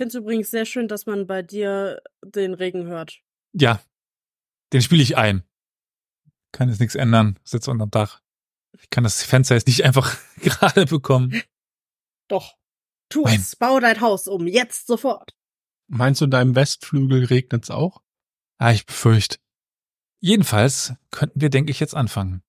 finde es übrigens sehr schön, dass man bei dir den Regen hört. Ja, den spiele ich ein. Kann jetzt nichts ändern. Sitze unterm Dach. Ich kann das Fenster jetzt nicht einfach gerade bekommen. Doch. Tu es. Bau dein Haus um. Jetzt sofort. Meinst du, deinem Westflügel regnet's auch? Ah, ich befürchte. Jedenfalls könnten wir, denke ich, jetzt anfangen.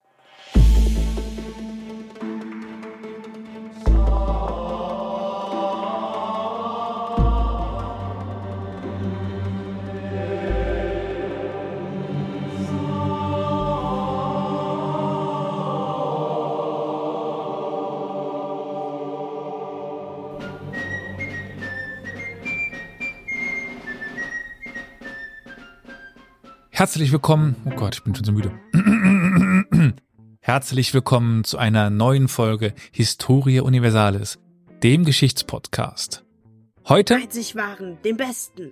Herzlich willkommen. Oh Gott, ich bin schon so müde. Herzlich willkommen zu einer neuen Folge Historia Universalis, dem Geschichtspodcast. Heute. Einzig waren, dem Besten.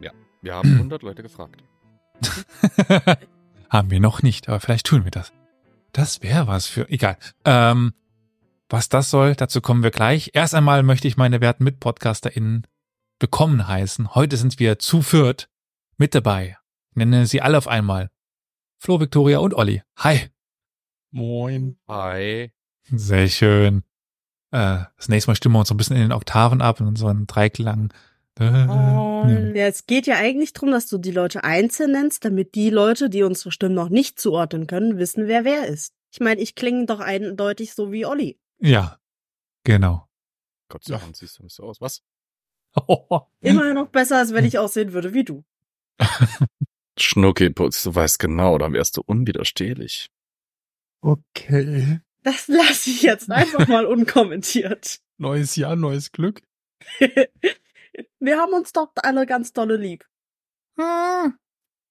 Ja, wir haben 100 Leute gefragt. haben wir noch nicht, aber vielleicht tun wir das. Das wäre was für. Egal. Ähm, was das soll, dazu kommen wir gleich. Erst einmal möchte ich meine werten MitpodcasterInnen willkommen heißen. Heute sind wir zu viert mit dabei nenne sie alle auf einmal. Flo, Victoria und Olli. Hi. Moin. Hi. Sehr schön. Äh, das nächste Mal stimmen wir uns so ein bisschen in den Oktaven ab und so einen Dreiklang. Äh, ja. es geht ja eigentlich darum, dass du die Leute einzeln nennst, damit die Leute, die unsere Stimmen noch nicht zuordnen können, wissen, wer wer ist. Ich meine, ich klinge doch eindeutig so wie Olli. Ja, genau. Gott sei Dank siehst du nicht so aus. Was? Immer noch besser, als wenn ich aussehen würde wie du. Schnuckiputz, du weißt genau, dann wärst du unwiderstehlich. Okay. Das lasse ich jetzt einfach mal unkommentiert. Neues Jahr, neues Glück. Wir haben uns doch alle ganz dolle lieb. Hm.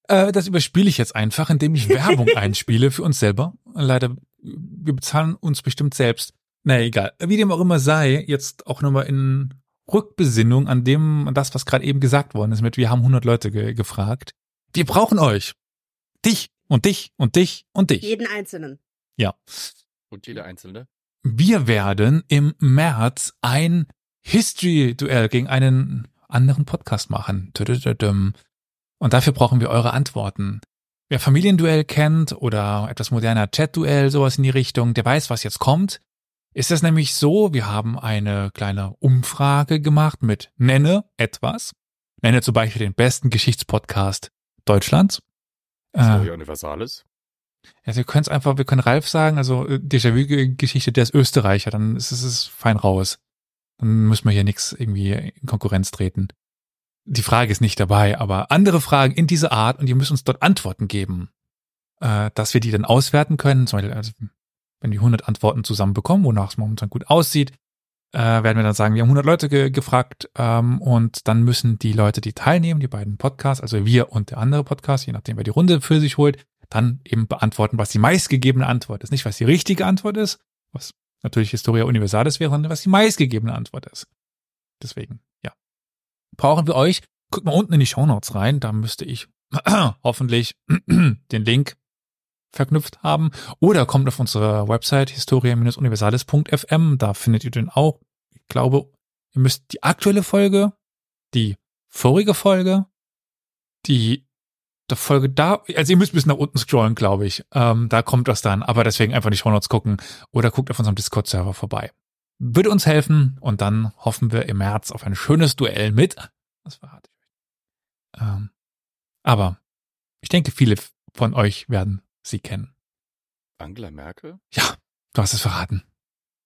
Äh, das überspiele ich jetzt einfach, indem ich Werbung einspiele für uns selber. Leider, wir bezahlen uns bestimmt selbst. Na egal. Wie dem auch immer sei, jetzt auch nochmal in Rückbesinnung an dem, an das, was gerade eben gesagt worden ist, mit wir haben 100 Leute ge gefragt. Wir brauchen euch. Dich und dich und dich und dich. Jeden Einzelnen. Ja. Und jeder Einzelne. Wir werden im März ein History-Duell gegen einen anderen Podcast machen. Und dafür brauchen wir eure Antworten. Wer Familienduell kennt oder etwas moderner Chat-Duell, sowas in die Richtung, der weiß, was jetzt kommt. Ist es nämlich so, wir haben eine kleine Umfrage gemacht mit Nenne etwas. Nenne zum Beispiel den besten Geschichtspodcast Deutschlands. Historia äh, Universalis. Also wir können es einfach, wir können Ralf sagen, also äh, Déjà-vu-Geschichte, der ist Österreicher, dann ist es fein raus. Dann müssen wir hier nichts irgendwie in Konkurrenz treten. Die Frage ist nicht dabei, aber andere Fragen in dieser Art und ihr müsst uns dort Antworten geben, äh, dass wir die dann auswerten können. Zum Beispiel, also, wenn wir 100 Antworten zusammen bekommen, wonach es momentan gut aussieht, äh, werden wir dann sagen, wir haben 100 Leute ge gefragt ähm, und dann müssen die Leute, die teilnehmen, die beiden Podcasts, also wir und der andere Podcast, je nachdem, wer die Runde für sich holt, dann eben beantworten, was die meistgegebene Antwort ist. Nicht, was die richtige Antwort ist, was natürlich Historia Universalis wäre, sondern was die meistgegebene Antwort ist. Deswegen, ja. Brauchen wir euch. Guckt mal unten in die Show Notes rein, da müsste ich hoffentlich den Link verknüpft haben. Oder kommt auf unsere Website historia-universalis.fm. Da findet ihr den auch. Ich glaube, ihr müsst die aktuelle Folge, die vorige Folge, die der Folge da, also ihr müsst bis nach unten scrollen, glaube ich. Ähm, da kommt das dann. Aber deswegen einfach die Shownotes gucken oder guckt auf unserem Discord-Server vorbei. Würde uns helfen und dann hoffen wir im März auf ein schönes Duell mit. Das verrate ich euch. Ähm, aber ich denke, viele von euch werden sie kennen. Angela Merkel? Ja, du hast es verraten.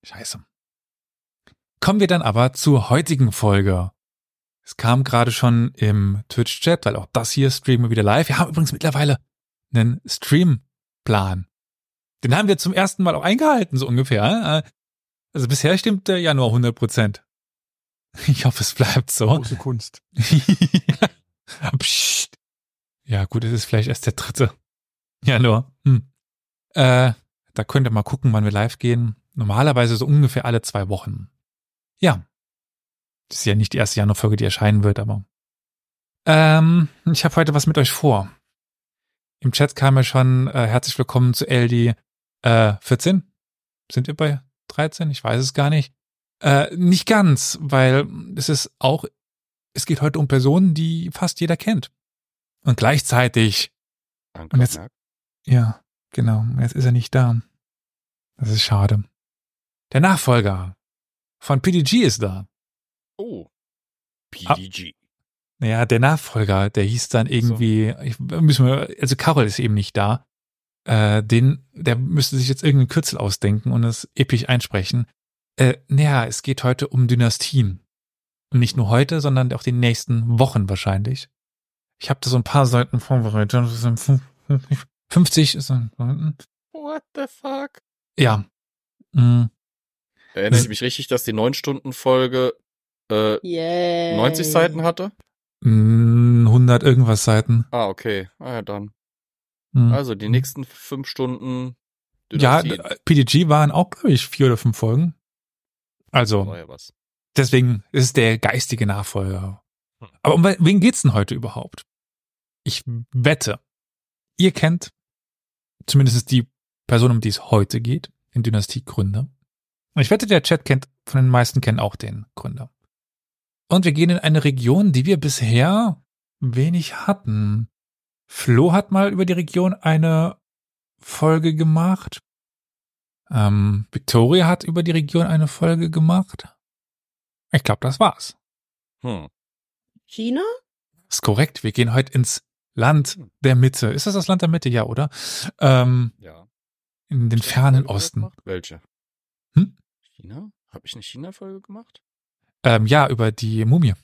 Scheiße. Kommen wir dann aber zur heutigen Folge. Es kam gerade schon im Twitch-Chat, weil auch das hier streamen wir wieder live. Wir haben übrigens mittlerweile einen Streamplan. Den haben wir zum ersten Mal auch eingehalten, so ungefähr. Also bisher stimmt der ja nur 100 Prozent. Ich hoffe, es bleibt so. Große Kunst. Psst. Ja, gut, es ist vielleicht erst der dritte. Januar. Hm. Äh, da könnt ihr mal gucken, wann wir live gehen. Normalerweise so ungefähr alle zwei Wochen. Ja. Das ist ja nicht die erste Januarfolge, die erscheinen wird, aber. Ähm, ich habe heute was mit euch vor. Im Chat kam ja schon äh, herzlich willkommen zu LD äh, 14. Sind wir bei 13? Ich weiß es gar nicht. Äh, nicht ganz, weil es ist auch es geht heute um Personen, die fast jeder kennt. Und gleichzeitig, Angela Und jetzt-. Ja, genau, jetzt ist er nicht da. Das ist schade. Der Nachfolger von PDG ist da. Oh. Ah. PDG. Naja, der Nachfolger, der hieß dann irgendwie, ich, müssen wir, also Carol ist eben nicht da. Äh, den, der müsste sich jetzt irgendeinen Kürzel ausdenken und es episch einsprechen. Äh, naja, es geht heute um Dynastien. Und nicht nur heute, sondern auch die nächsten Wochen wahrscheinlich. Ich habe da so ein paar Seiten vorbereitet. Das sind fünf- 50 ist ein- What the fuck? Ja. Mm, Erinnere ich mich richtig, dass die 9-Stunden-Folge äh, Yeah. 90 Seiten hatte? mm, 100 irgendwas Seiten. Ah, okay. Ah, ja, dann. Mm. Also die nächsten fünf Stunden. Ja, Dynastie. äh, PDG waren auch, glaube ich, vier oder fünf Folgen. Also, War ja was. deswegen ist es der geistige Nachfolger. Aber um we- wen geht's denn heute überhaupt? Ich wette, ihr kennt zumindest die Person, um die es heute geht, den Dynastiegründer. Und ich wette, der Chat kennt, von den meisten kennen auch den Gründer. Und wir gehen in eine Region, die wir bisher wenig hatten. Flo hat mal über die Region eine Folge gemacht. Ähm, Victoria hat über die Region eine Folge gemacht. Ich glaube, das war's. Hm. China? Ist korrekt. Wir gehen heute ins Land der Mitte. Ist das das Land der Mitte? Ja, oder? Ähm, Ja. in den fernen Osten. gemacht? Welche? Hm? China? Habe ich eine China-Folge gemacht? Ähm, ja, über die Mumie.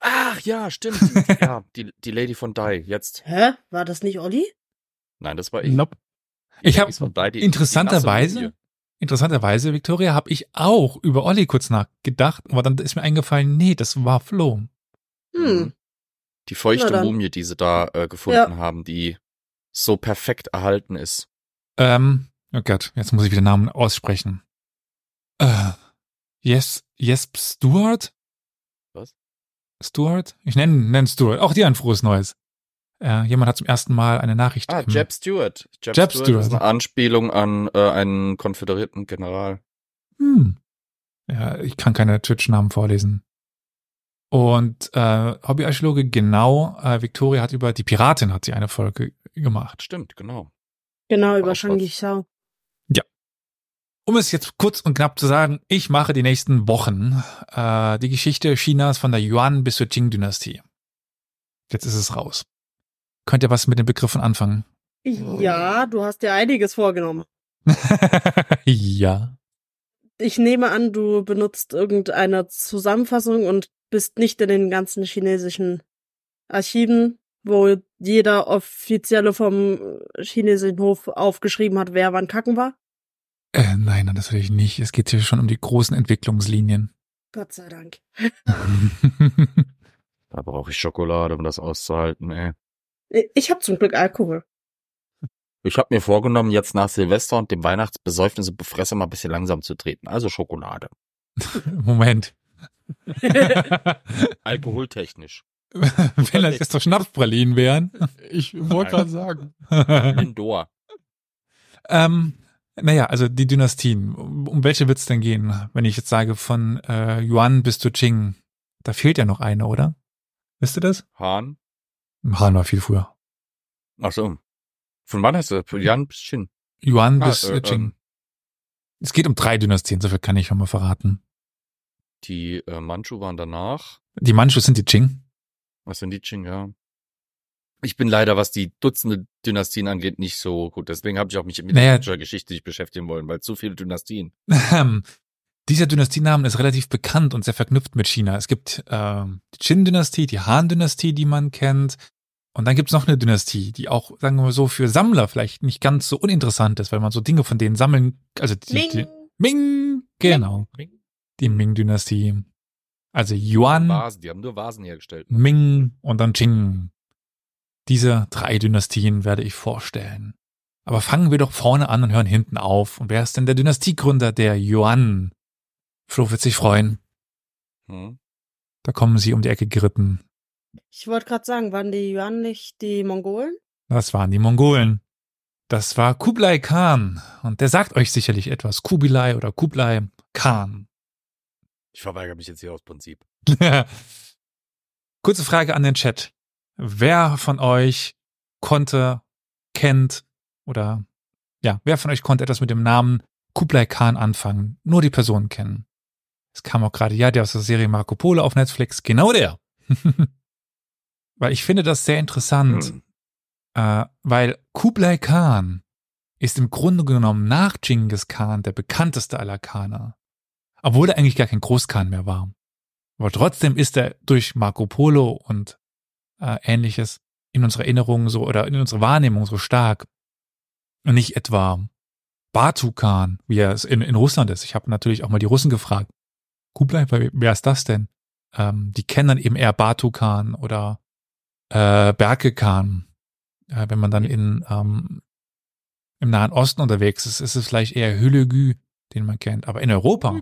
Ach ja, stimmt. ja, die, die Lady von Die. Jetzt. Hä? War das nicht Olli? Nein, das war ich. Nope. Die Ich hab- Ladies von Die, die- die interessanterweise-. Interessanterweise, Victoria, habe ich auch über Olli kurz nachgedacht, aber dann ist mir eingefallen, nee, das war Flo. Hm. Die feuchte. Mumie, die sie da äh, gefunden haben, die so perfekt erhalten ist. Ähm, oh Gott, jetzt muss ich wieder Namen aussprechen. Äh, yes, yes, Stuart? Was? Stuart? Ich nenne nenn Stuart. Auch dir ein frohes Neues. Äh, jemand hat zum ersten Mal eine Nachricht. Ah, Jeb Stewart. Jeb, Jeb Stewart, Stewart. ist eine Anspielung an äh, einen konföderierten General. Hm. Ja, ich kann keine Twitch-Namen vorlesen. Und äh, Hobbyarchäologe, genau, äh, Victoria hat über die Piratin hat sie eine Folge gemacht. Stimmt, genau. Genau, über was. Shang Shao. Um es jetzt kurz und knapp zu sagen, ich mache die nächsten Wochen äh, die Geschichte Chinas von der Yuan bis zur Qing-Dynastie. Jetzt ist es raus. Könnt ihr was mit den Begriffen anfangen? Ja, du hast dir einiges vorgenommen. ja. Ich nehme an, du benutzt irgendeine Zusammenfassung und bist nicht in den ganzen chinesischen Archiven, wo jeder Offizielle vom chinesischen Hof aufgeschrieben hat, wer wann kacken war. Äh, nein, das will ich nicht. Es geht hier schon um die großen Entwicklungslinien. Gott sei Dank. Da brauche ich Schokolade, um das auszuhalten, ey. Ich habe zum Glück Alkohol. Ich habe mir vorgenommen, jetzt nach Silvester und dem Weihnachtsbesäufnis und Befresse mal ein bisschen langsam zu treten. Also Schokolade. Moment. Alkoholtechnisch. Wenn das jetzt doch Schnapspralinen wären. Ich wollte gerade sagen. Lindor. ähm, naja, also die Dynastien. Um, welche wird's denn gehen? Wenn ich jetzt sage von äh, Yuan bis zu Qing. Da fehlt ja noch eine, oder? Wisst ihr das? Han. Han war viel früher. Ach so. Von wann heißt das? Jan bis Chin. Yuan Ah, bis äh, äh, Qing. ähm. es geht um drei Dynastien, so viel kann ich schon mal verraten. Die äh, Manchu waren danach. Die Manchus sind die Qing. Was sind die Qing, ja. Ich bin leider, was die Dutzende Dynastien angeht, nicht so gut. Deswegen habe ich auch mich mit Naja. der Geschichte nicht beschäftigen wollen, weil zu viele Dynastien. Ähm, Dieser Dynastienamen ist relativ bekannt und sehr verknüpft mit China. Es gibt ähm, die Qin-Dynastie, die Han-Dynastie, die man kennt. Und dann gibt's noch eine Dynastie, die auch, sagen wir mal so, für Sammler vielleicht nicht ganz so uninteressant ist, weil man so Dinge von denen sammeln, also die, die Ming, genau, die Ming-Dynastie. Also Yuan, Vasen, die haben nur Vasen hergestellt. Ming und dann Qing. Diese drei Dynastien werde ich vorstellen. Aber fangen wir doch vorne an und hören hinten auf. Und wer ist denn der Dynastiegründer der Yuan? Flo wird sich freuen. Hm? Da kommen sie um die Ecke geritten. Ich wollte gerade sagen, waren die Yuan nicht die Mongolen? Das waren die Mongolen. Das war Kublai Khan. Und der sagt euch sicherlich etwas. Kubilai oder Kublai Khan. Ich verweigere mich jetzt hier aus Prinzip. Kurze Frage an den Chat. Wer von euch konnte, kennt oder ja, wer von euch konnte etwas mit dem Namen Kublai Khan anfangen? Nur die Personen kennen. Es kam auch gerade, ja, der aus der Serie Marco Polo auf Netflix. Genau der. weil ich finde das sehr interessant, Hm. äh, weil Kublai Khan ist im Grunde genommen nach Genghis Khan der bekannteste aller Khaner. Obwohl er eigentlich gar kein Großkhan mehr war. Aber trotzdem ist er durch Marco Polo und äh, ähnliches in unserer Erinnerung so oder in unserer Wahrnehmung so stark. Und nicht etwa Batu Khan, wie er es in, in Russland ist. Ich habe natürlich auch mal die Russen gefragt. Kublai, wer ist das denn? Ähm, die kennen dann eben eher Batu Khan oder äh, Berke Khan. Äh, wenn man dann in ähm, im Nahen Osten unterwegs ist, ist es vielleicht eher Hülegü, den man kennt. Aber in Europa,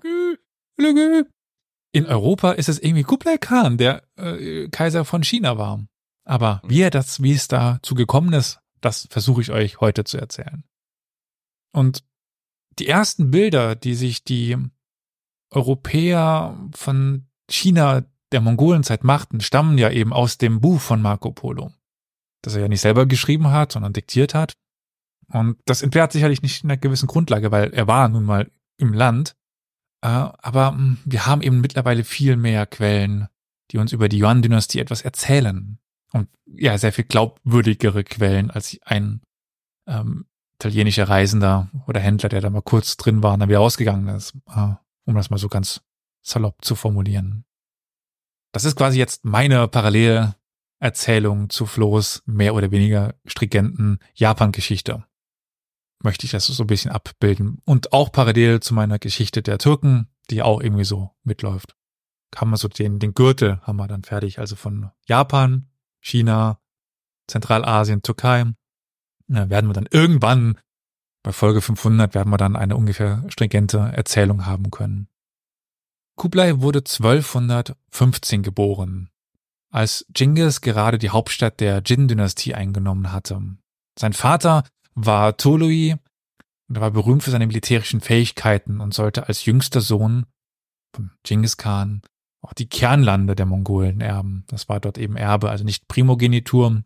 in Europa ist es irgendwie Kublai Khan, der äh, Kaiser von China war. Aber wie er das, wie es dazu gekommen ist, das versuche ich euch heute zu erzählen. Und die ersten Bilder, die sich die Europäer von China der Mongolenzeit machten, stammen ja eben aus dem Buch von Marco Polo, das er ja nicht selber geschrieben hat, sondern diktiert hat. Und das entbehrt sicherlich nicht in einer gewissen Grundlage, weil er war nun mal im Land. Äh, aber mh, wir haben eben mittlerweile viel mehr Quellen, die uns über die Yuan-Dynastie etwas erzählen. Und ja, sehr viel glaubwürdigere Quellen als ein ähm, italienischer Reisender oder Händler, der da mal kurz drin war und dann wieder rausgegangen ist, äh, um das mal so ganz salopp zu formulieren. Das ist quasi jetzt meine Parallelerzählung zu Flo's mehr oder weniger stringenten Japan-Geschichte. Möchte ich das so ein bisschen abbilden. Und auch parallel zu meiner Geschichte der Türken, die auch irgendwie so mitläuft. Haben wir so den, den Gürtel haben wir dann fertig. Also von Japan, China, Zentralasien, Türkei. Ja, werden wir dann irgendwann bei Folge 500 werden wir dann eine ungefähr stringente Erzählung haben können. Kublai wurde 1215 geboren, als Genghis gerade die Hauptstadt der Jin-Dynastie eingenommen hatte. Sein Vater war Tolui und er war berühmt für seine militärischen Fähigkeiten und sollte als jüngster Sohn von Genghis Khan auch die Kernlande der Mongolen erben. Das war dort eben Erbe, also nicht Primogenitur,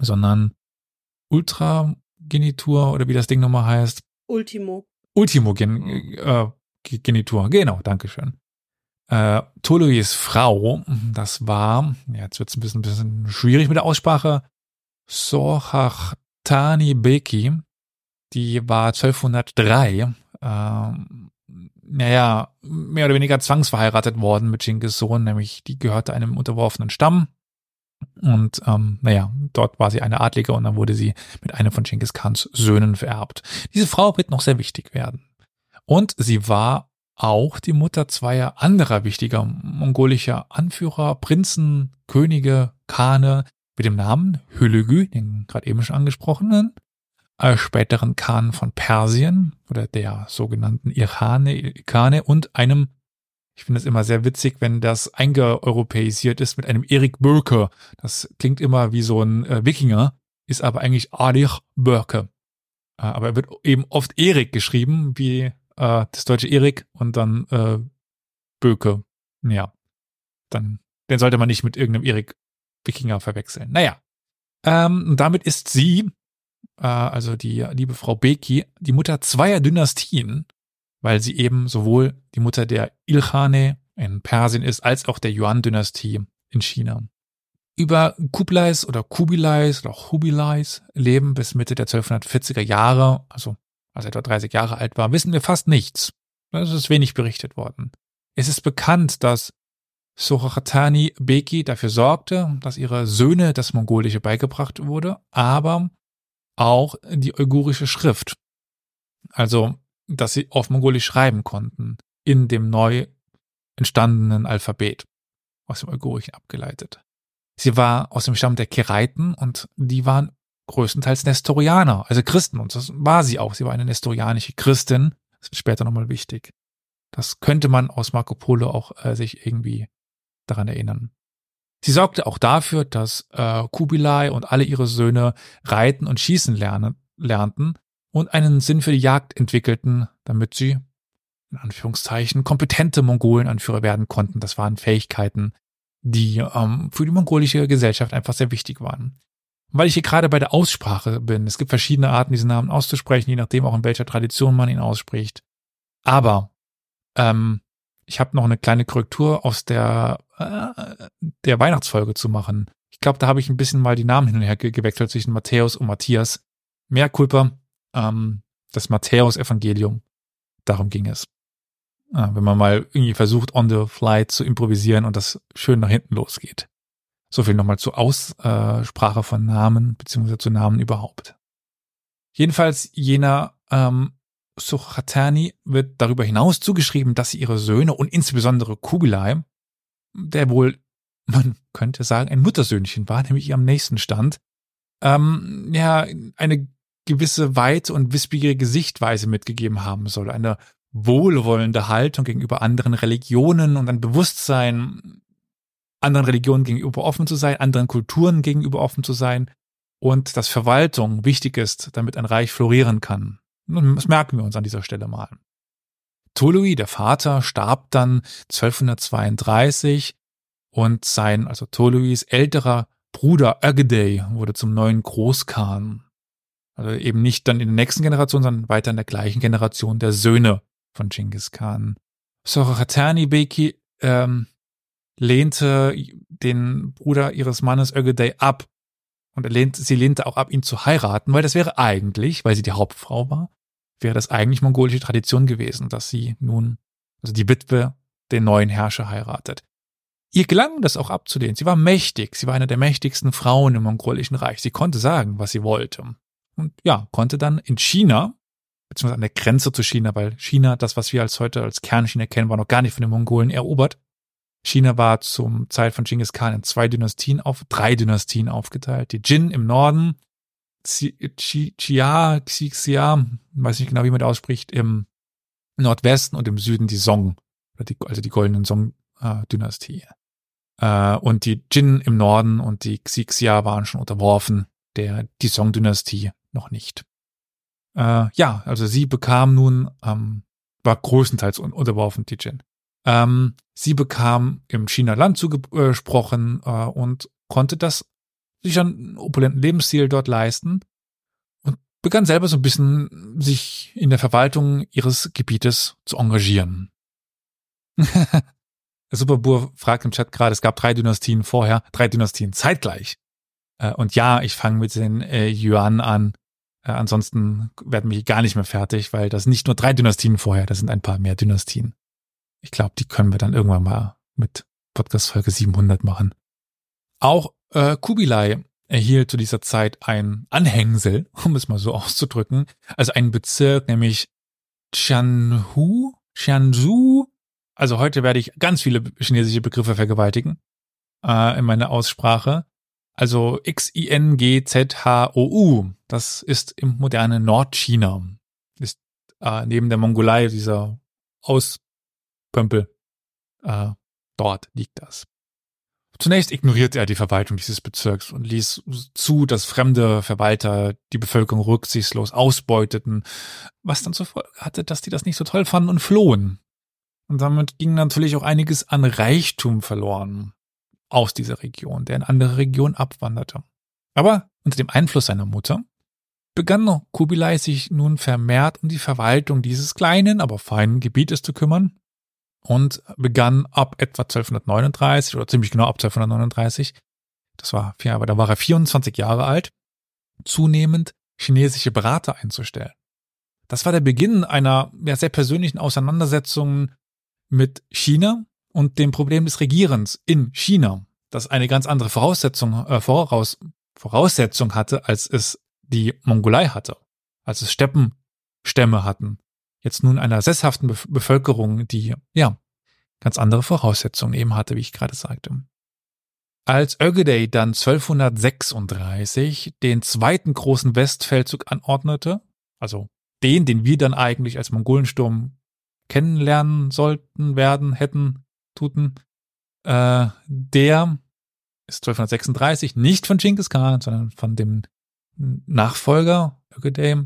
sondern Ultragenitur oder wie das Ding nochmal heißt. Ultimo. Ultimogen, äh, Genitur, genau, Dankeschön. Äh, Toluis Frau, das war, ja, jetzt wird's ein bisschen, bisschen schwierig mit der Aussprache, Sohachtani Beki, die war 1203, ähm, naja, mehr oder weniger zwangsverheiratet worden mit Genghis Sohn, nämlich die gehörte einem unterworfenen Stamm. Und ähm, naja, dort war sie eine Adlige und dann wurde sie mit einem von Genghis Khans Söhnen vererbt. Diese Frau wird noch sehr wichtig werden. Und sie war auch die Mutter zweier anderer wichtiger mongolischer Anführer, Prinzen, Könige, Khane mit dem Namen Hülügü, den gerade eben schon angesprochenen, als späteren Khan von Persien oder der sogenannten Irhane, Irkane und einem, ich finde es immer sehr witzig, wenn das eingeeuropäisiert ist mit einem Erik Böke. Das klingt immer wie so ein äh, Wikinger, ist aber eigentlich Adich Böke. Äh, aber er wird eben oft Erik geschrieben, wie äh, das deutsche Erik und dann äh, Böke. Ja, dann den sollte man nicht mit irgendeinem Erik Wikinger verwechseln. Naja, ähm, damit ist sie äh, also die liebe Frau Beki, die Mutter zweier Dynastien, weil sie eben sowohl die Mutter der Ilkhane in Persien ist, als auch der Yuan-Dynastie in China. Über Kublais oder Kubilais oder Hubilais Leben bis Mitte der 1240er Jahre, also als er etwa 30 Jahre alt war, wissen wir fast nichts. Es ist wenig berichtet worden. Es ist bekannt, dass Sorachatani Beki dafür sorgte, dass ihre Söhne das Mongolische beigebracht wurde, aber auch die uigurische Schrift. Also, dass sie auf Mongolisch schreiben konnten, in dem neu entstandenen Alphabet, aus dem Uigurischen abgeleitet. Sie war aus dem Stamm der Kereiten und die waren größtenteils Nestorianer, also Christen, und das war sie auch. Sie war eine nestorianische Christin. Das wird später nochmal wichtig. Das könnte man aus Marco Polo auch äh, sich irgendwie daran erinnern. Sie sorgte auch dafür, dass äh, Kubilai und alle ihre Söhne reiten und schießen lernen, lernten und einen Sinn für die Jagd entwickelten, damit sie, in Anführungszeichen, kompetente Mongolenanführer werden konnten. Das waren Fähigkeiten, die ähm, für die mongolische Gesellschaft einfach sehr wichtig waren. Weil ich hier gerade bei der Aussprache bin. Es gibt verschiedene Arten, diesen Namen auszusprechen, je nachdem auch in welcher Tradition man ihn ausspricht. Aber ähm, ich habe noch eine kleine Korrektur aus der, äh, der Weihnachtsfolge zu machen. Ich glaube, da habe ich ein bisschen mal die Namen hin und her gewechselt zwischen Matthäus und Matthias. Mehr Kulpa, ähm, das Matthäus-Evangelium. Darum ging es. Äh, wenn man mal irgendwie versucht, on the fly zu improvisieren und das schön nach hinten losgeht. So viel nochmal zur Aussprache von Namen, beziehungsweise zu Namen überhaupt. Jedenfalls jener ähm, Suchatani wird darüber hinaus zugeschrieben, dass sie ihre Söhne und insbesondere Kugelai, der wohl, man könnte sagen, ein Muttersöhnchen war, nämlich ihr am nächsten stand, ähm, ja, eine gewisse weite und wissbegierige Sichtweise mitgegeben haben soll, eine wohlwollende Haltung gegenüber anderen Religionen und ein Bewusstsein, anderen Religionen gegenüber offen zu sein, anderen Kulturen gegenüber offen zu sein und dass Verwaltung wichtig ist, damit ein Reich florieren kann. Das merken wir uns an dieser Stelle mal. Tolui, der Vater, starb dann 1232 und sein, also Toluis älterer Bruder Ögedei wurde zum neuen Großkhan. Also eben nicht dann in der nächsten Generation, sondern weiter in der gleichen Generation der Söhne von Genghis Khan. Sorochatani Beki ähm, lehnte den Bruder ihres Mannes Ögedei ab. Und er lehnt, sie lehnte auch ab, ihn zu heiraten, weil das wäre eigentlich, weil sie die Hauptfrau war, wäre das eigentlich mongolische Tradition gewesen, dass sie nun, also die Witwe, den neuen Herrscher heiratet. Ihr gelang das auch abzulehnen. Sie war mächtig. Sie war eine der mächtigsten Frauen im mongolischen Reich. Sie konnte sagen, was sie wollte. Und ja, konnte dann in China, beziehungsweise an der Grenze zu China, weil China, das, was wir als heute als Kernchina kennen, war noch gar nicht von den Mongolen erobert. China war zum Zeit von Genghis Khan in zwei Dynastien auf, drei Dynastien aufgeteilt. Die Jin im Norden, Xia, Xixia, weiß nicht genau, wie man das ausspricht, im Nordwesten und im Süden die Song, also die goldenen Song-Dynastie. Äh, und die Jin im Norden und die Xixia waren schon unterworfen, der die Song-Dynastie noch nicht. Äh, ja, also sie bekam nun, ähm, war größtenteils un unterworfen, die Jin. Ähm, sie bekam im China-Land zugesprochen äh, und konnte das sich einen opulenten Lebensstil dort leisten und begann selber so ein bisschen sich in der Verwaltung ihres Gebietes zu engagieren. Superbur fragt im Chat gerade, es gab drei Dynastien vorher, drei Dynastien zeitgleich. Äh, und ja, ich fange mit den äh, Yuan an. Äh, ansonsten werden wir gar nicht mehr fertig, weil das nicht nur drei Dynastien vorher, das sind ein paar mehr Dynastien. Ich glaube, die können wir dann irgendwann mal mit Podcast Folge 700 machen. Auch äh, Kubilai erhielt zu dieser Zeit ein Anhängsel, um es mal so auszudrücken, also einen Bezirk, nämlich Tianhu, Tianzhu. Also heute werde ich ganz viele chinesische Begriffe vergewaltigen äh, in meiner Aussprache. Also X-I-N-G-Z-H-O-U. Das ist im modernen Nordchina. Ist äh, neben der Mongolei dieser Auspömpel. Äh, dort liegt das. Zunächst ignorierte er die Verwaltung dieses Bezirks und ließ zu, dass fremde Verwalter die Bevölkerung rücksichtslos ausbeuteten, was dann zur Folge hatte, dass die das nicht so toll fanden und flohen. Und damit ging natürlich auch einiges an Reichtum verloren aus dieser Region, der in andere Regionen abwanderte. Aber unter dem Einfluss seiner Mutter begann Kubilai sich nun vermehrt um die Verwaltung dieses kleinen, aber feinen Gebietes zu kümmern und begann ab etwa 1239 oder ziemlich genau ab 1239, das war, ja, aber da war er 24 Jahre alt, zunehmend chinesische Berater einzustellen. Das war der Beginn einer ja, sehr persönlichen Auseinandersetzung mit China und dem Problem des Regierens in China, das eine ganz andere Voraussetzung, äh, voraus, Voraussetzung hatte, als es die Mongolei hatte, als es Steppenstämme hatten, jetzt nun einer sesshaften Bevölkerung, die, ja, ganz andere Voraussetzungen eben hatte, wie ich gerade sagte. Als Ögedei dann 1236 den zweiten großen Westfeldzug anordnete, also den, den wir dann eigentlich als Mongolensturm kennenlernen sollten, werden, hätten, tuten, äh, der ist 1236 nicht von Genghis Khan, sondern von dem Nachfolger Ögedei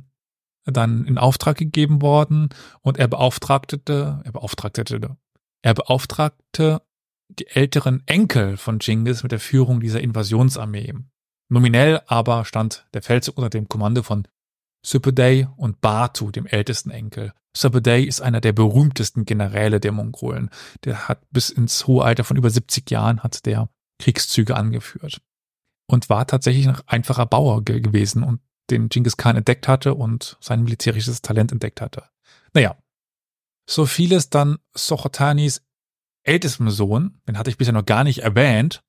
dann in Auftrag gegeben worden und er beauftragte, er beauftragte, er beauftragte die älteren Enkel von Genghis mit der Führung dieser Invasionsarmee. Nominell aber stand der Feldzug unter dem Kommando von Süpedey und Batu, dem ältesten Enkel. Süpedey ist einer der berühmtesten Generäle der Mongolen. Der hat bis ins hohe Alter von über 70 Jahren hat der Kriegszüge angeführt und war tatsächlich ein einfacher Bauer ge gewesen und den Genghis Khan entdeckt hatte und sein militärisches Talent entdeckt hatte. Naja, so fiel es dann Sochotanis ältestem Sohn, den hatte ich bisher noch gar nicht erwähnt,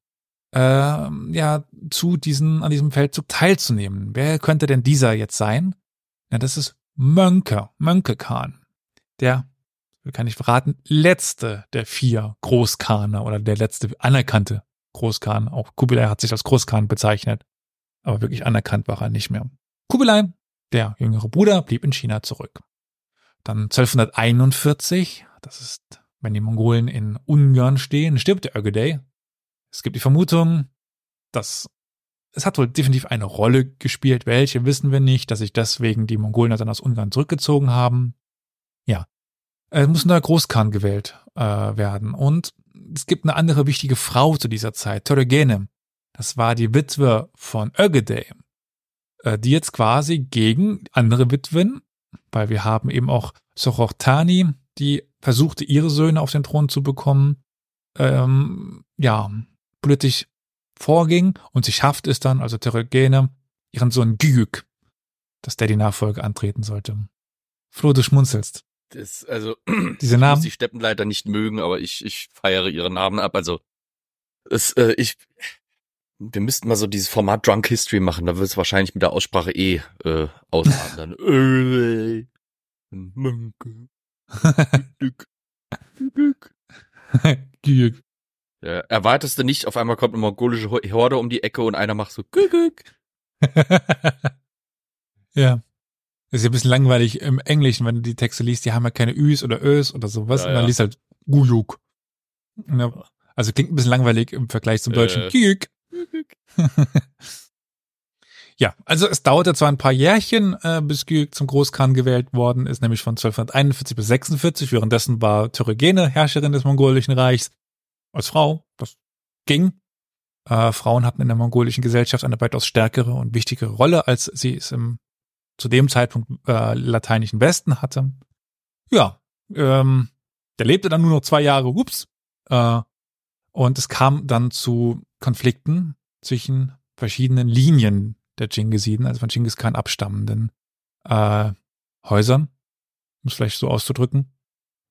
äh, ja, zu diesen, an diesem Feldzug teilzunehmen. Wer könnte denn dieser jetzt sein? Ja, das ist Mönke, Mönke Khan. Der, kann ich verraten, letzte der vier Großkane oder der letzte anerkannte Großkhan. Auch Kubilai hat sich als Großkhan bezeichnet. Aber wirklich anerkannt war er nicht mehr. Kubilai, der jüngere Bruder, blieb in China zurück. Dann 1241, das ist, wenn die Mongolen in Ungarn stehen, stirbt der Ögedei. Es gibt die Vermutung, dass es hat wohl definitiv eine Rolle gespielt. Welche wissen wir nicht, dass sich deswegen die Mongolen dann aus Ungarn zurückgezogen haben. Ja, es muss ein neuer Großkhan gewählt äh, werden. Und es gibt eine andere wichtige Frau zu dieser Zeit, Töregene. Das war die Witwe von Ögedei, äh, die jetzt quasi gegen andere Witwen weil wir haben eben auch Sorochtani, die versuchte, ihre Söhne auf den Thron zu bekommen, ähm, ja, politisch vorging und sie schafft es dann, also Terogene, ihren Sohn Gyük, dass der die Nachfolge antreten sollte. Flo, du schmunzelst. Das, also, Diese Namen? Die Steppenleiter nicht mögen, aber ich, ich feiere ihre Namen ab. Also, es, äh, ich, wir müssten mal so dieses Format Drunk History machen, da wird es wahrscheinlich mit der Aussprache eh äh. Dann, Mönke. Ja, erwartest du nicht, auf einmal kommt eine mongolische Horde um die Ecke und einer macht so Guguk. ja. Das ist ja ein bisschen langweilig im Englischen, wenn du die Texte liest, die haben ja keine Üs oder Ös oder sowas. Ja, und dann ja. liest halt Guyuk. Ja, also klingt ein bisschen langweilig im Vergleich zum deutschen Äh. Ja, also es dauerte zwar ein paar Jährchen, äh, bis Guyuk zum Großkhan gewählt worden ist, nämlich von 1241 bis 46. Währenddessen war Töregene Herrscherin des mongolischen Reichs als Frau. Das ging. Äh, Frauen hatten in der mongolischen Gesellschaft eine weitaus stärkere und wichtigere Rolle, als sie es im zu dem Zeitpunkt äh, lateinischen Westen hatte. Ja, ähm, der lebte dann nur noch zwei Jahre, ups. Äh, und es kam dann zu Konflikten zwischen verschiedenen Linien der Dschingisiden, also von Genghis Khan abstammenden äh, Häusern, um es vielleicht so auszudrücken.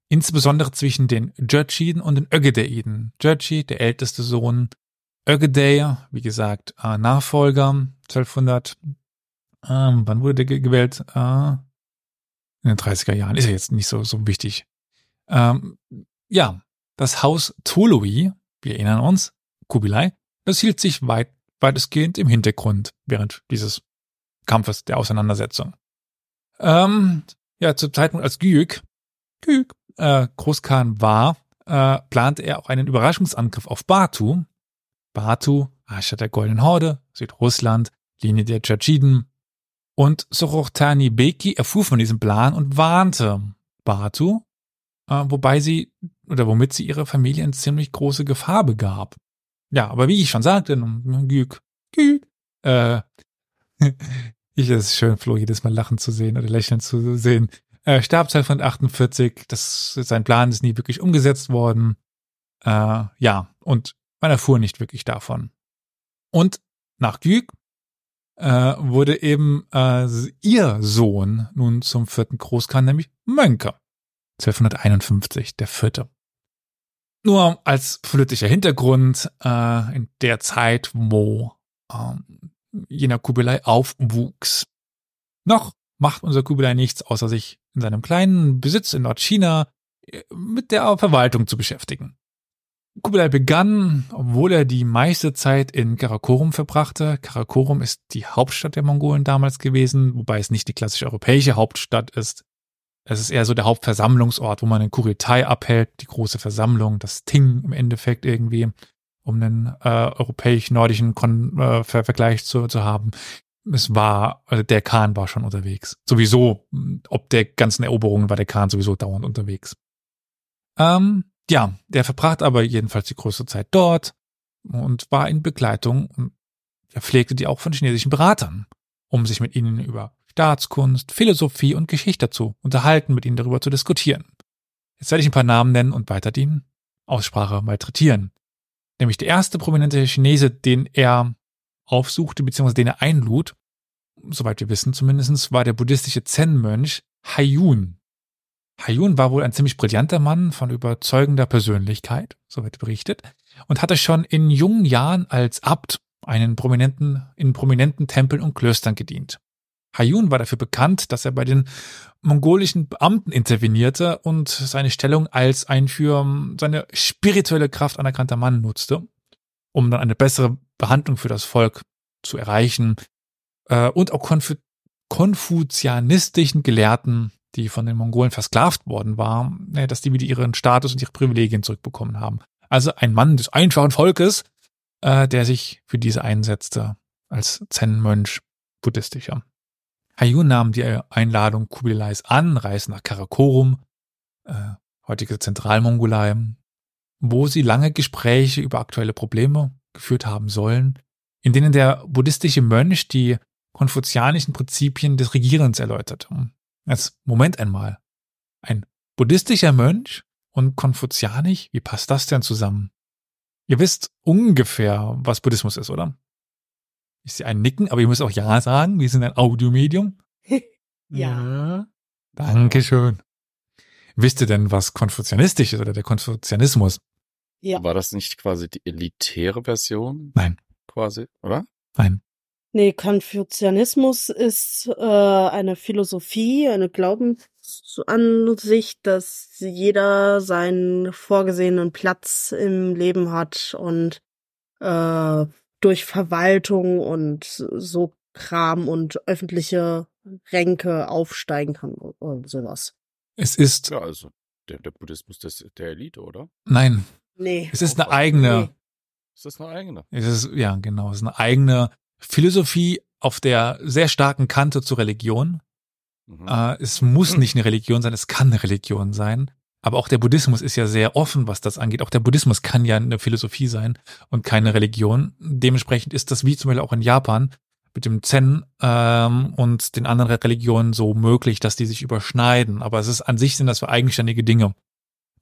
Insbesondere zwischen den Jurchiden und den Ögedeiden. Jurchi, der älteste Sohn, Ögedei, wie gesagt, äh, Nachfolger, 1200, ähm, wann wurde der ge- gewählt? Äh, in den 30er Jahren, ist ja jetzt nicht so, so wichtig. Ähm, ja, das Haus Tolui, wir erinnern uns, Kubilai, das hielt sich weit, weitestgehend im Hintergrund während dieses Kampfes, der Auseinandersetzung. Ähm, ja, zum Zeitpunkt als Gyük, Gyük äh, Großkhan war, äh, plante er auch einen Überraschungsangriff auf Batu. Batu, Herrscher der Goldenen Horde, Südrussland, Linie der Tschetschiden. Und Sorochtani Beki erfuhr von diesem Plan und warnte Batu, äh, wobei sie oder womit sie ihre Familie in ziemlich große Gefahr begab. Ja, aber wie ich schon sagte, Gyük, Gyük, äh, ich es ist schön, Flo jedes Mal lachen zu sehen oder lächeln zu sehen. Äh, starb 1248, das, sein Plan ist nie wirklich umgesetzt worden. Äh, ja, und man erfuhr nicht wirklich davon. Und nach Gyük äh, wurde eben äh, ihr Sohn nun zum vierten Großkhan, nämlich Mönke. 1251, der vierte. Nur als politischer Hintergrund, äh, in der Zeit, wo ähm, jener Kubilai aufwuchs. Noch macht unser Kubilai nichts, außer sich in seinem kleinen Besitz in Nordchina äh, mit der Verwaltung zu beschäftigen. Kubilai begann, obwohl er die meiste Zeit in Karakorum verbrachte. Karakorum ist die Hauptstadt der Mongolen damals gewesen, wobei es nicht die klassische europäische Hauptstadt ist. Es ist eher so der Hauptversammlungsort, wo man den Kuritai abhält, die große Versammlung, das Ting im Endeffekt irgendwie, um einen äh, europäisch-nordischen Kon äh, Ver Vergleich zu, zu haben. Es war, also der Khan war schon unterwegs. Sowieso, ob der ganzen Eroberungen war der Khan sowieso dauernd unterwegs. Ähm, ja, der verbrachte aber jedenfalls die größte Zeit dort und war in Begleitung er pflegte die auch von chinesischen Beratern, um sich mit ihnen über Staatskunst, Philosophie und Geschichte zu unterhalten, mit ihnen darüber zu diskutieren. Jetzt werde ich ein paar Namen nennen und weiter die Aussprache malträtieren. Nämlich der erste prominente Chinese, den er aufsuchte, beziehungsweise den er einlud, soweit wir wissen zumindest, war der buddhistische Zen-Mönch Haiyun. Haiyun war wohl ein ziemlich brillanter Mann von überzeugender Persönlichkeit, soweit berichtet, und hatte schon in jungen Jahren als Abt einen prominenten, in prominenten Tempeln und Klöstern gedient. Haiyun war dafür bekannt, dass er bei den mongolischen Beamten intervenierte und seine Stellung als ein für seine spirituelle Kraft anerkannter Mann nutzte, um dann eine bessere Behandlung für das Volk zu erreichen äh, und auch konfu konfuzianistischen Gelehrten, die von den Mongolen versklavt worden waren, äh, dass die wieder ihren Status und ihre Privilegien zurückbekommen haben. Also ein Mann des einfachen Volkes, äh, der sich für diese einsetzte als Zen-Mönch buddhistischer. Hayun nahm die Einladung Kubilais an, reiste nach Karakorum, äh, heutige Zentralmongolei, wo sie lange Gespräche über aktuelle Probleme geführt haben sollen, in denen der buddhistische Mönch die konfuzianischen Prinzipien des Regierens erläuterte. Jetzt, Moment einmal. Ein buddhistischer Mönch und konfuzianisch, wie passt das denn zusammen? Ihr wisst ungefähr, was Buddhismus ist, oder? Ich sehe ein Nicken, aber ihr müsst auch Ja sagen. Wir sind ein Audiomedium. Ja. Dankeschön. Wisst ihr denn, was konfuzianistisch ist oder der Konfuzianismus? Ja. War das nicht quasi die elitäre Version? Nein. Quasi, oder? Nein. Nee, Konfuzianismus ist äh, eine Philosophie, eine Glaubensansicht, dass jeder seinen vorgesehenen Platz im Leben hat und äh, durch Verwaltung und so Kram und öffentliche Ränke aufsteigen kann und sowas. Es ist, Ja, also der, der Buddhismus des, der Elite, oder? nein, Nee. es ist eine eigene, Nee. Ist das eine eigene? es ist, ja, genau, es ist eine eigene Philosophie auf der sehr starken Kante zur Religion. Mhm. Äh, es muss nicht eine Religion sein, es kann eine Religion sein. Aber auch der Buddhismus ist ja sehr offen, was das angeht. Auch der Buddhismus kann ja eine Philosophie sein und keine Religion. Dementsprechend ist das wie zum Beispiel auch in Japan mit dem Zen ähm, und den anderen Religionen so möglich, dass die sich überschneiden. Aber es ist an sich sind das für eigenständige Dinge,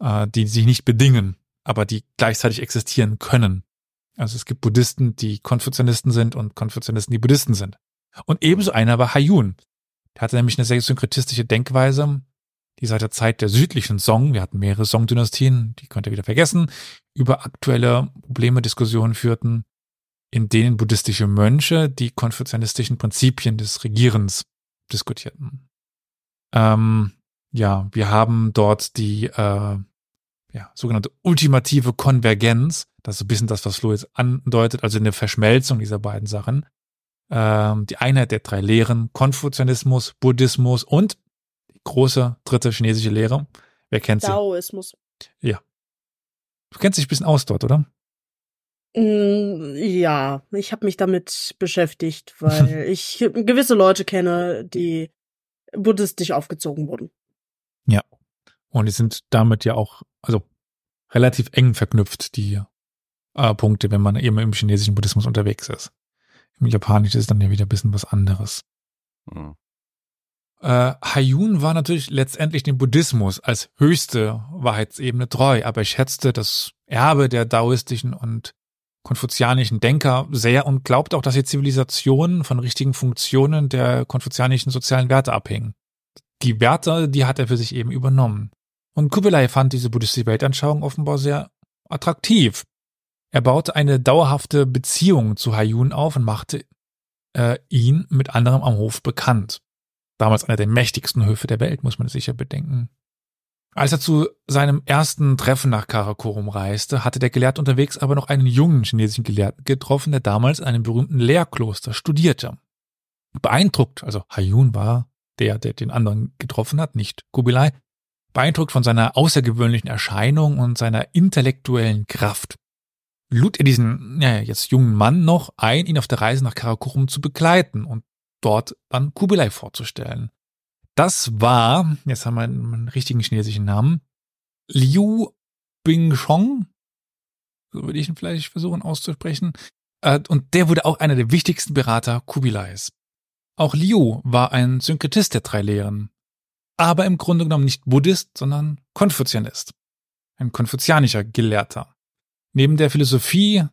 äh, die sich nicht bedingen, aber die gleichzeitig existieren können. Also es gibt Buddhisten, die Konfuzianisten sind und Konfuzianisten, die Buddhisten sind. Und ebenso einer war Hayun. Der hatte nämlich eine sehr synkretistische Denkweise, die seit der Zeit der südlichen Song, wir hatten mehrere Song-Dynastien, die könnt ihr wieder vergessen, über aktuelle Probleme, Diskussionen führten, in denen buddhistische Mönche die konfuzianistischen Prinzipien des Regierens diskutierten. Ähm, ja, wir haben dort die äh, ja, sogenannte ultimative Konvergenz, das ist so ein bisschen das, was Flo jetzt andeutet, also eine Verschmelzung dieser beiden Sachen. Ähm, die Einheit der drei Lehren, Konfuzianismus, Buddhismus und große dritte chinesische Lehre. Wer kennt sie? Daoismus. Du kennst dich ein bisschen aus dort, oder? Mm, Ja, ich habe mich damit beschäftigt, weil ich gewisse Leute kenne, die buddhistisch aufgezogen wurden. Und die sind damit ja auch, also relativ eng verknüpft, die äh, Punkte, wenn man eben im chinesischen Buddhismus unterwegs ist. Im Japanischen ist dann ja wieder ein bisschen was anderes. Mhm. Äh, Hayun war natürlich letztendlich dem Buddhismus als höchste Wahrheitsebene treu, aber er schätzte das Erbe der daoistischen und konfuzianischen Denker sehr und glaubt auch, dass die Zivilisationen von richtigen Funktionen der konfuzianischen sozialen Werte abhängen. Die Werte, die hat er für sich eben übernommen. Und Kubilai fand diese buddhistische Weltanschauung offenbar sehr attraktiv. Er baute eine dauerhafte Beziehung zu Hayun auf und machte äh, ihn mit anderem am Hof bekannt. Damals einer der mächtigsten Höfe der Welt, muss man sicher bedenken. Als er zu seinem ersten Treffen nach Karakorum reiste, hatte der Gelehrte unterwegs aber noch einen jungen chinesischen Gelehrten getroffen, der damals in einem berühmten Lehrkloster studierte. Beeindruckt, also Hayun war der, der den anderen getroffen hat, nicht Kubilai, beeindruckt von seiner außergewöhnlichen Erscheinung und seiner intellektuellen Kraft, lud er diesen ja, jetzt jungen Mann noch ein, ihn auf der Reise nach Karakorum zu begleiten und dort dann Kubilai vorzustellen. Das war, jetzt haben wir einen richtigen chinesischen Namen, Liu Bing Chong, so würde ich ihn vielleicht versuchen auszusprechen, äh, und der wurde auch einer der wichtigsten Berater Kubilais. Auch Liu war ein Synkretist der drei Lehren, aber im Grunde genommen nicht Buddhist, sondern Konfuzianist, ein konfuzianischer Gelehrter. Neben der Philosophie,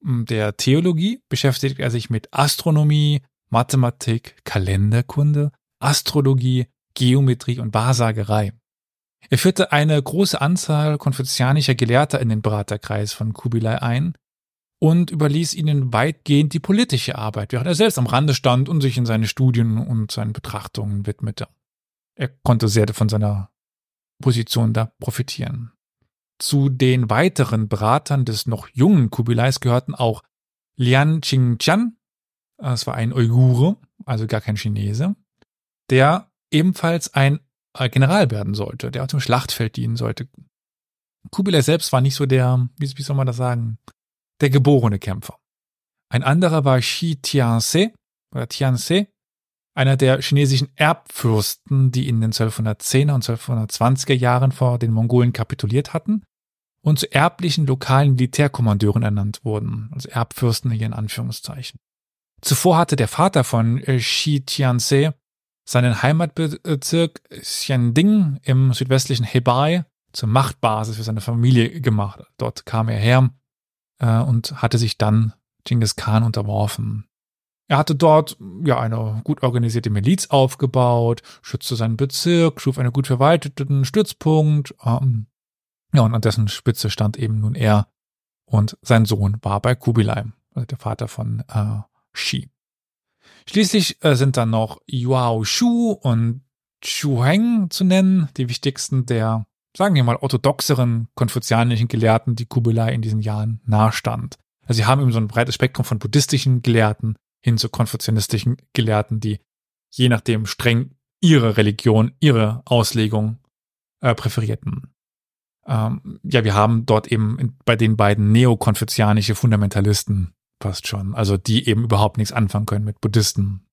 der Theologie beschäftigt er sich mit Astronomie, Mathematik, Kalenderkunde, Astrologie, Geometrie und Wahrsagerei. Er führte eine große Anzahl konfuzianischer Gelehrter in den Beraterkreis von Kubilai ein und überließ ihnen weitgehend die politische Arbeit, während er selbst am Rande stand und sich in seine Studien und seinen Betrachtungen widmete. Er konnte sehr von seiner Position da profitieren. Zu den weiteren Beratern des noch jungen Kubilais gehörten auch Lian Qingqian, das war ein Uigure, also gar kein Chinese, der ebenfalls ein äh, General werden sollte, der auch zum Schlachtfeld dienen sollte. Kubilai selbst war nicht so der, wie, wie soll man das sagen, der geborene Kämpfer. Ein anderer war Shi Tianse oder Tianse, einer der chinesischen Erbfürsten, die in den 1210er und 1220er Jahren vor den Mongolen kapituliert hatten und zu erblichen lokalen Militärkommandeuren ernannt wurden, also Erbfürsten hier in Anführungszeichen. Zuvor hatte der Vater von Shi Tianse seinen Heimatbezirk Xianding im südwestlichen Hebei zur Machtbasis für seine Familie gemacht. Dort kam er her äh, und hatte sich dann Genghis Khan unterworfen. Er hatte dort ja eine gut organisierte Miliz aufgebaut, schützte seinen Bezirk, schuf einen gut verwalteten Stützpunkt. Ähm, ja, und an dessen Spitze stand eben nun er und sein Sohn war bei Kubilai, also der Vater von äh, Shi. Schließlich äh, sind dann noch Yuao Shu und Chu Heng zu nennen, die wichtigsten der, sagen wir mal, orthodoxeren konfuzianischen Gelehrten, die Kubilai in diesen Jahren nahestand. Also sie haben eben so ein breites Spektrum von buddhistischen Gelehrten hin zu konfuzianistischen Gelehrten, die je nachdem streng ihre Religion, ihre Auslegung äh, präferierten. Ähm, ja, wir haben dort eben bei den beiden neokonfuzianische Fundamentalisten fast schon. Also die eben überhaupt nichts anfangen können mit Buddhisten.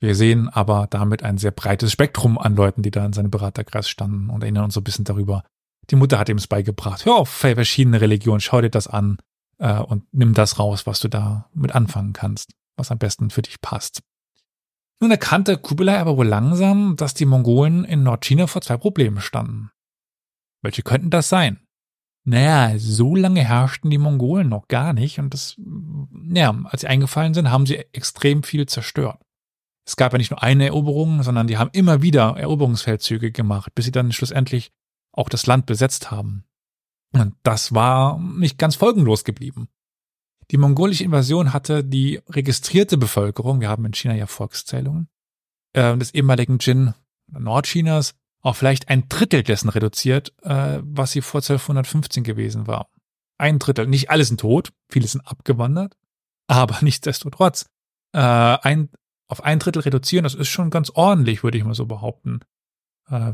Wir sehen aber damit ein sehr breites Spektrum an Leuten, die da in seinem Beraterkreis standen und erinnern uns so ein bisschen darüber. Die Mutter hat ihm es beigebracht. Hör auf verschiedene Religionen, schau dir das an äh, und nimm das raus, was du da mit anfangen kannst, was am besten für dich passt. Nun erkannte Kubilai aber wohl langsam, dass die Mongolen in Nordchina vor zwei Problemen standen. Welche könnten das sein? Naja, so lange herrschten die Mongolen noch gar nicht und das, ja, als sie eingefallen sind, haben sie extrem viel zerstört. Es gab ja nicht nur eine Eroberung, sondern die haben immer wieder Eroberungsfeldzüge gemacht, bis sie dann schlussendlich auch das Land besetzt haben. Und das war nicht ganz folgenlos geblieben. Die mongolische Invasion hatte die registrierte Bevölkerung, wir haben in China ja Volkszählungen, äh, des ehemaligen Jin Nordchinas auf vielleicht ein Drittel dessen reduziert, äh, was sie vor 1215 gewesen war. Ein Drittel. Nicht alle sind tot, viele sind abgewandert, aber nichtsdestotrotz, äh, ein, auf ein Drittel reduzieren, das ist schon ganz ordentlich, würde ich mal so behaupten. Äh,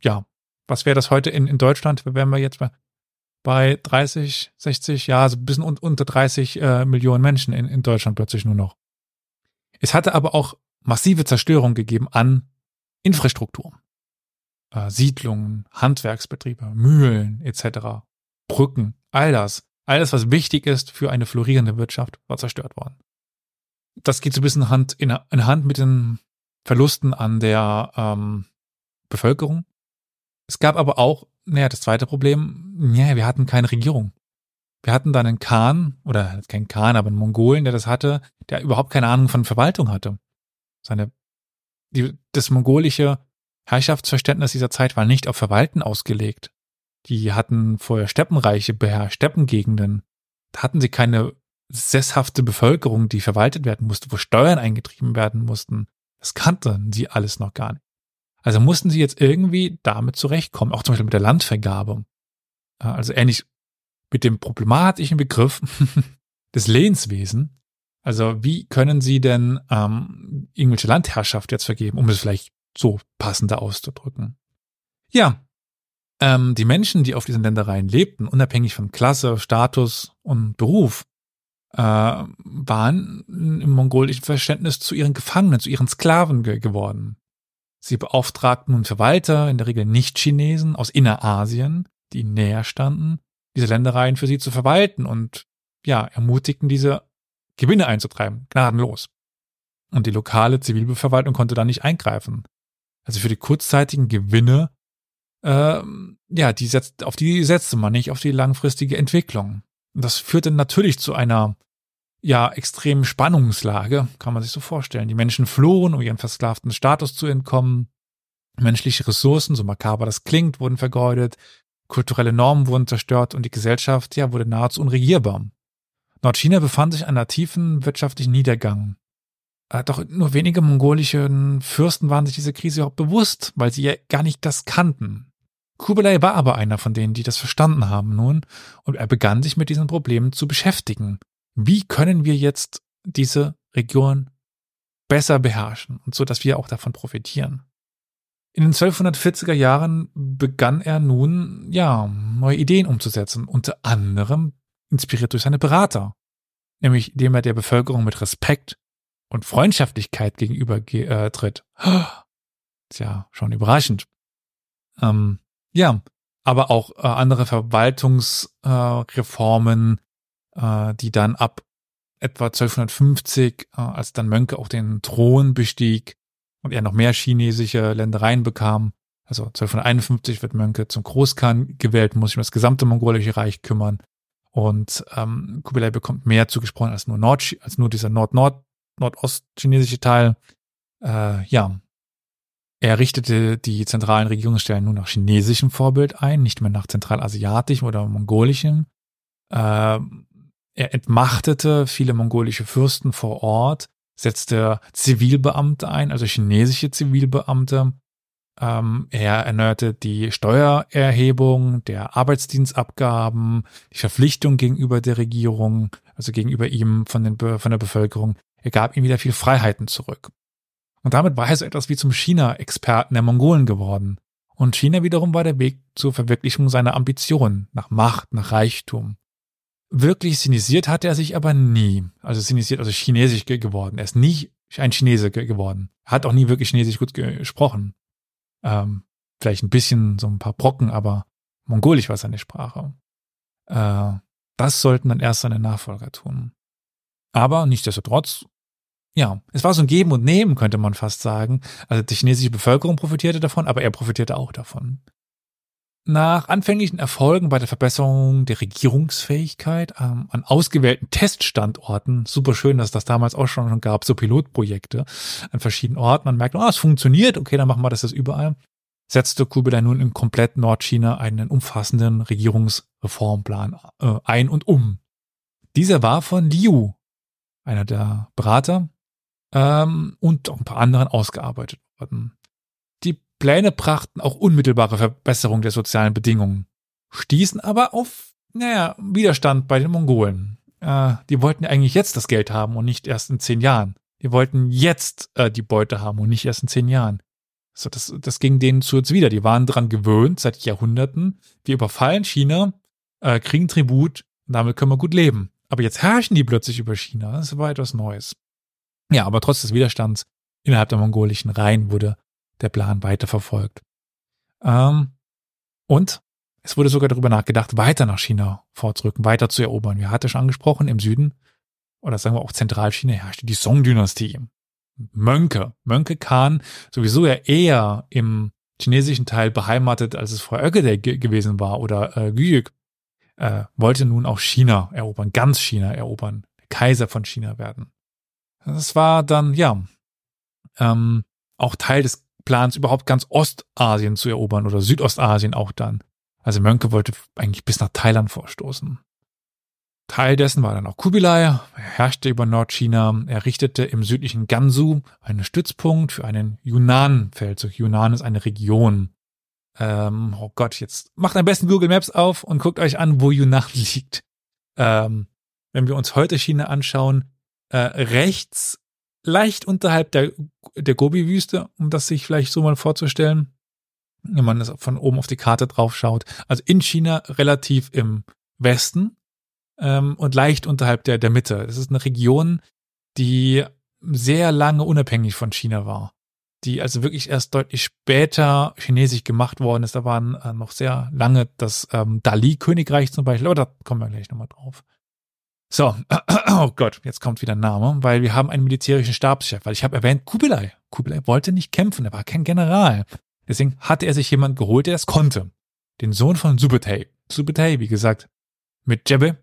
ja, was wäre das heute in, in Deutschland? Wären wir jetzt bei, bei 30, 60, ja, also ein bisschen un, unter 30 äh, Millionen Menschen in, in Deutschland plötzlich nur noch. Es hatte aber auch massive Zerstörung gegeben an Infrastruktur äh, Siedlungen, Handwerksbetriebe, Mühlen etc., Brücken, all das, alles, was wichtig ist für eine florierende Wirtschaft, war zerstört worden. Das geht so ein bisschen Hand in, in Hand mit den Verlusten an der ähm, Bevölkerung. Es gab aber auch, naja, das zweite Problem, ja, wir hatten keine Regierung. Wir hatten dann einen Khan, oder kein Khan, aber einen Mongolen, der das hatte, der überhaupt keine Ahnung von Verwaltung hatte. Seine, die, das mongolische Herrschaftsverständnis dieser Zeit war nicht auf Verwalten ausgelegt. Die hatten vorher Steppenreiche beherrscht, Steppengegenden. Da hatten sie keine sesshafte Bevölkerung, die verwaltet werden musste, wo Steuern eingetrieben werden mussten. Das kannten sie alles noch gar nicht. Also mussten sie jetzt irgendwie damit zurechtkommen, auch zum Beispiel mit der Landvergabe. Also ähnlich mit dem problematischen Begriff des Lehnswesen. Also wie können sie denn ähm, irgendwelche Landherrschaft jetzt vergeben, um es vielleicht so passender auszudrücken. Ja, ähm, die Menschen, die auf diesen Ländereien lebten, unabhängig von Klasse, Status und Beruf, äh, waren im mongolischen Verständnis zu ihren Gefangenen, zu ihren Sklaven ge geworden. Sie beauftragten nun Verwalter, in der Regel Nicht-Chinesen aus Innerasien, die ihnen näher standen, diese Ländereien für sie zu verwalten und ja, ermutigten diese Gewinne einzutreiben, gnadenlos. Und die lokale Zivilverwaltung konnte da nicht eingreifen. Also für die kurzzeitigen Gewinne, ähm, ja, die setzt, auf die setzte man nicht, auf die langfristige Entwicklung. Und das führte natürlich zu einer ja, extremen Spannungslage, kann man sich so vorstellen. Die Menschen flohen, um ihren versklavten Status zu entkommen. Menschliche Ressourcen, so makaber das klingt, wurden vergeudet. Kulturelle Normen wurden zerstört und die Gesellschaft, ja, wurde nahezu unregierbar. Nordchina befand sich an einer tiefen wirtschaftlichen Niedergang. Äh, doch nur wenige mongolische Fürsten waren sich dieser Krise überhaupt bewusst, weil sie ja gar nicht das kannten. Kublai war aber einer von denen, die das verstanden haben nun, und er begann sich mit diesen Problemen zu beschäftigen. Wie können wir jetzt diese Region besser beherrschen und so, dass wir auch davon profitieren? In den 1240er Jahren begann er nun, ja, neue Ideen umzusetzen, unter anderem inspiriert durch seine Berater, nämlich indem er der Bevölkerung mit Respekt und Freundschaftlichkeit gegenüber äh, tritt. Ist ja schon überraschend. Ähm, ja, aber auch äh, andere Verwaltungsreformen, äh, äh, die dann ab etwa 1250, äh, als dann Mönke auch den Thron bestieg und er noch mehr chinesische Ländereien bekam, also 1251 wird Mönke zum Großkhan gewählt, muss sich um das gesamte mongolische Reich kümmern. Und ähm, Kubilai bekommt mehr zugesprochen als nur Nord, als nur dieser Nord-Nord, Nordost-chinesische Teil. Äh, ja, er richtete die zentralen Regierungsstellen nur nach chinesischem Vorbild ein, nicht mehr nach zentralasiatischem oder mongolischem. Äh, er entmachtete viele mongolische Fürsten vor Ort, setzte Zivilbeamte ein, also chinesische Zivilbeamte. Ähm, er erneuerte die Steuererhebung, der Arbeitsdienstabgaben, die Verpflichtung gegenüber der Regierung, also gegenüber ihm von, den, von der Bevölkerung. Er gab ihm wieder viel Freiheiten zurück. Und damit war er so etwas wie zum China-Experten der Mongolen geworden. Und China wiederum war der Weg zur Verwirklichung seiner Ambitionen nach Macht, nach Reichtum. Wirklich sinisiert hatte er sich aber nie. Also sinisiert, also chinesisch geworden. Er ist nie ein Chinese geworden. Er hat auch nie wirklich chinesisch gut gesprochen. Ähm, vielleicht ein bisschen so ein paar Brocken, aber mongolisch war seine Sprache. Äh, das sollten dann erst seine Nachfolger tun. Aber nichtsdestotrotz ja, es war so ein Geben und Nehmen, könnte man fast sagen. Also die chinesische Bevölkerung profitierte davon, aber er profitierte auch davon. Nach anfänglichen Erfolgen bei der Verbesserung der Regierungsfähigkeit ähm, an ausgewählten Teststandorten, super schön, dass das damals auch schon gab, so Pilotprojekte an verschiedenen Orten, man merkt, oh, es funktioniert, okay, dann machen wir das jetzt überall, setzte Kubilai nun in komplett Nordchina einen umfassenden Regierungsreformplan äh, ein und um. Dieser war von Liu, einer der Berater, ähm, und auch ein paar anderen ausgearbeitet worden. Die Pläne brachten auch unmittelbare Verbesserung der sozialen Bedingungen, stießen aber auf, naja, Widerstand bei den Mongolen. Äh, die wollten eigentlich jetzt das Geld haben und nicht erst in zehn Jahren. Die wollten jetzt äh, die Beute haben und nicht erst in zehn Jahren. So, das, das ging denen zuwider. Die waren daran gewöhnt, seit Jahrhunderten. Wir überfallen China, äh, kriegen Tribut, und damit können wir gut leben. Aber jetzt herrschen die plötzlich über China. Das war etwas Neues. Ja, aber trotz des Widerstands innerhalb der mongolischen Reihen wurde der Plan weiterverfolgt. Ähm, und es wurde sogar darüber nachgedacht, weiter nach China vorzurücken, weiter zu erobern. Wir hatten schon angesprochen, im Süden, oder sagen wir auch Zentralchina, herrschte die Song-Dynastie. Mönke. Mönke Khan, sowieso ja eher im chinesischen Teil beheimatet, als es vorher Ögedei gewesen war, oder äh, Gyük, äh, wollte nun auch China erobern, ganz China erobern, Kaiser von China werden. Das war dann, ja, ähm, auch Teil des Plans, überhaupt ganz Ostasien zu erobern oder Südostasien auch dann. Also Mönke wollte eigentlich bis nach Thailand vorstoßen. Teil dessen war dann auch Kubilai. Er herrschte über Nordchina. Er richtete im südlichen Gansu einen Stützpunkt für einen Yunnan-Feldzug. Yunnan ist eine Region. Ähm, oh Gott, jetzt macht am besten Google Maps auf und guckt euch an, wo Yunnan liegt. Ähm, wenn wir uns heute China anschauen, äh, rechts, leicht unterhalb der, der Gobi-Wüste, um das sich vielleicht so mal vorzustellen, wenn man das von oben auf die Karte drauf schaut. Also in China relativ im Westen ähm, und leicht unterhalb der, der Mitte. Das ist eine Region, die sehr lange unabhängig von China war. die also wirklich erst deutlich später chinesisch gemacht worden ist. Da waren äh, noch sehr lange das ähm, Dali-Königreich zum Beispiel, aber da kommen wir gleich nochmal drauf. So, oh Gott, jetzt kommt wieder ein Name, weil wir haben einen militärischen Stabschef, weil ich habe erwähnt, Kubilai. Kubilai wollte nicht kämpfen, er war kein General. Deswegen hatte er sich jemand geholt, der das konnte. Den Sohn von Subutai. Subutai, wie gesagt, mit Jebbe.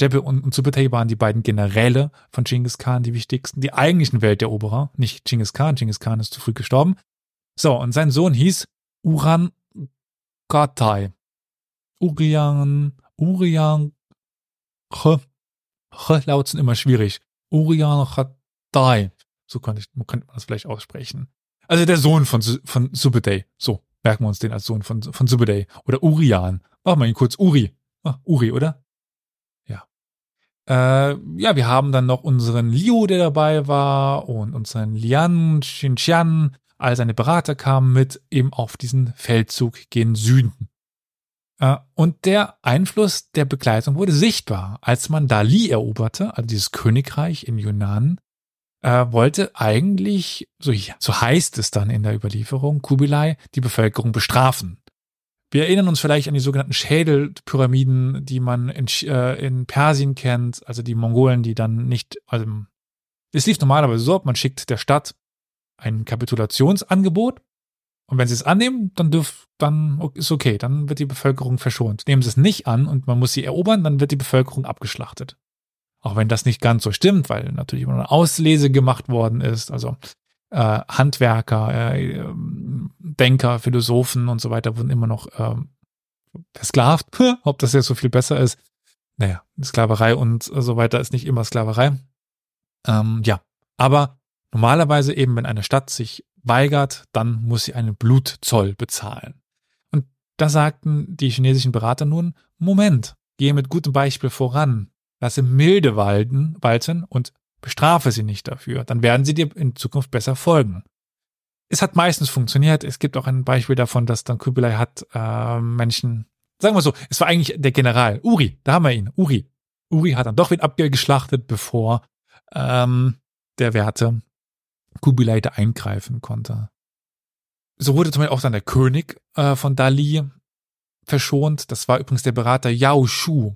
Jebbe und, und Subutai waren die beiden Generäle von Genghis Khan, die wichtigsten, die eigentlichen Welteroberer. Nicht Genghis Khan, Genghis Khan ist zu früh gestorben. So, und sein Sohn hieß Uran Gatai. Urian, Urian, Ch, Ch laut sind immer schwierig. Urian Gatai. So könnte, ich, könnte man das vielleicht aussprechen. Also der Sohn von, von Subutai. So, merken wir uns den als Sohn von, von Subutai. Oder Urian. Machen wir ihn kurz Uri. Ah, Uri, oder? Ja. Äh, ja, wir haben dann noch unseren Liu, der dabei war, und unseren Lian, Xinjian. All seine Berater kamen mit eben auf diesen Feldzug gen Süden. Äh, und der Einfluss der Begleitung wurde sichtbar, als man Dali eroberte, also dieses Königreich in Yunnan, äh, wollte eigentlich, so, so heißt es dann in der Überlieferung, Kubilai die Bevölkerung bestrafen. Wir erinnern uns vielleicht an die sogenannten Schädelpyramiden, die man in, äh, in Persien kennt, also die Mongolen, die dann nicht, also es lief normalerweise so, man schickt der Stadt ein Kapitulationsangebot und wenn sie es annehmen, dann dürf, dann ist okay, dann wird die Bevölkerung verschont. Nehmen sie es nicht an und man muss sie erobern, dann wird die Bevölkerung abgeschlachtet. Auch wenn das nicht ganz so stimmt, weil natürlich immer eine Auslese gemacht worden ist, also äh, Handwerker, äh, Denker, Philosophen und so weiter wurden immer noch äh, versklavt. Ob das jetzt so viel besser ist, naja, Sklaverei und so weiter ist nicht immer Sklaverei. Ähm, ja, aber normalerweise eben, wenn eine Stadt sich weigert, dann muss sie einen Blutzoll bezahlen. Und da sagten die chinesischen Berater nun, Moment, gehe mit gutem Beispiel voran, lasse milde walten, walten und Bestrafe sie nicht dafür, dann werden sie dir in Zukunft besser folgen. Es hat meistens funktioniert. Es gibt auch ein Beispiel davon, dass dann Kubilai hat äh, Menschen, sagen wir so, es war eigentlich der General, Uri, da haben wir ihn, Uri. Uri hat dann doch wieder abgeschlachtet, bevor ähm, der Werte Kubilai da eingreifen konnte. So wurde zum Beispiel auch dann der König äh, von Dali verschont. Das war übrigens der Berater Yao Shu,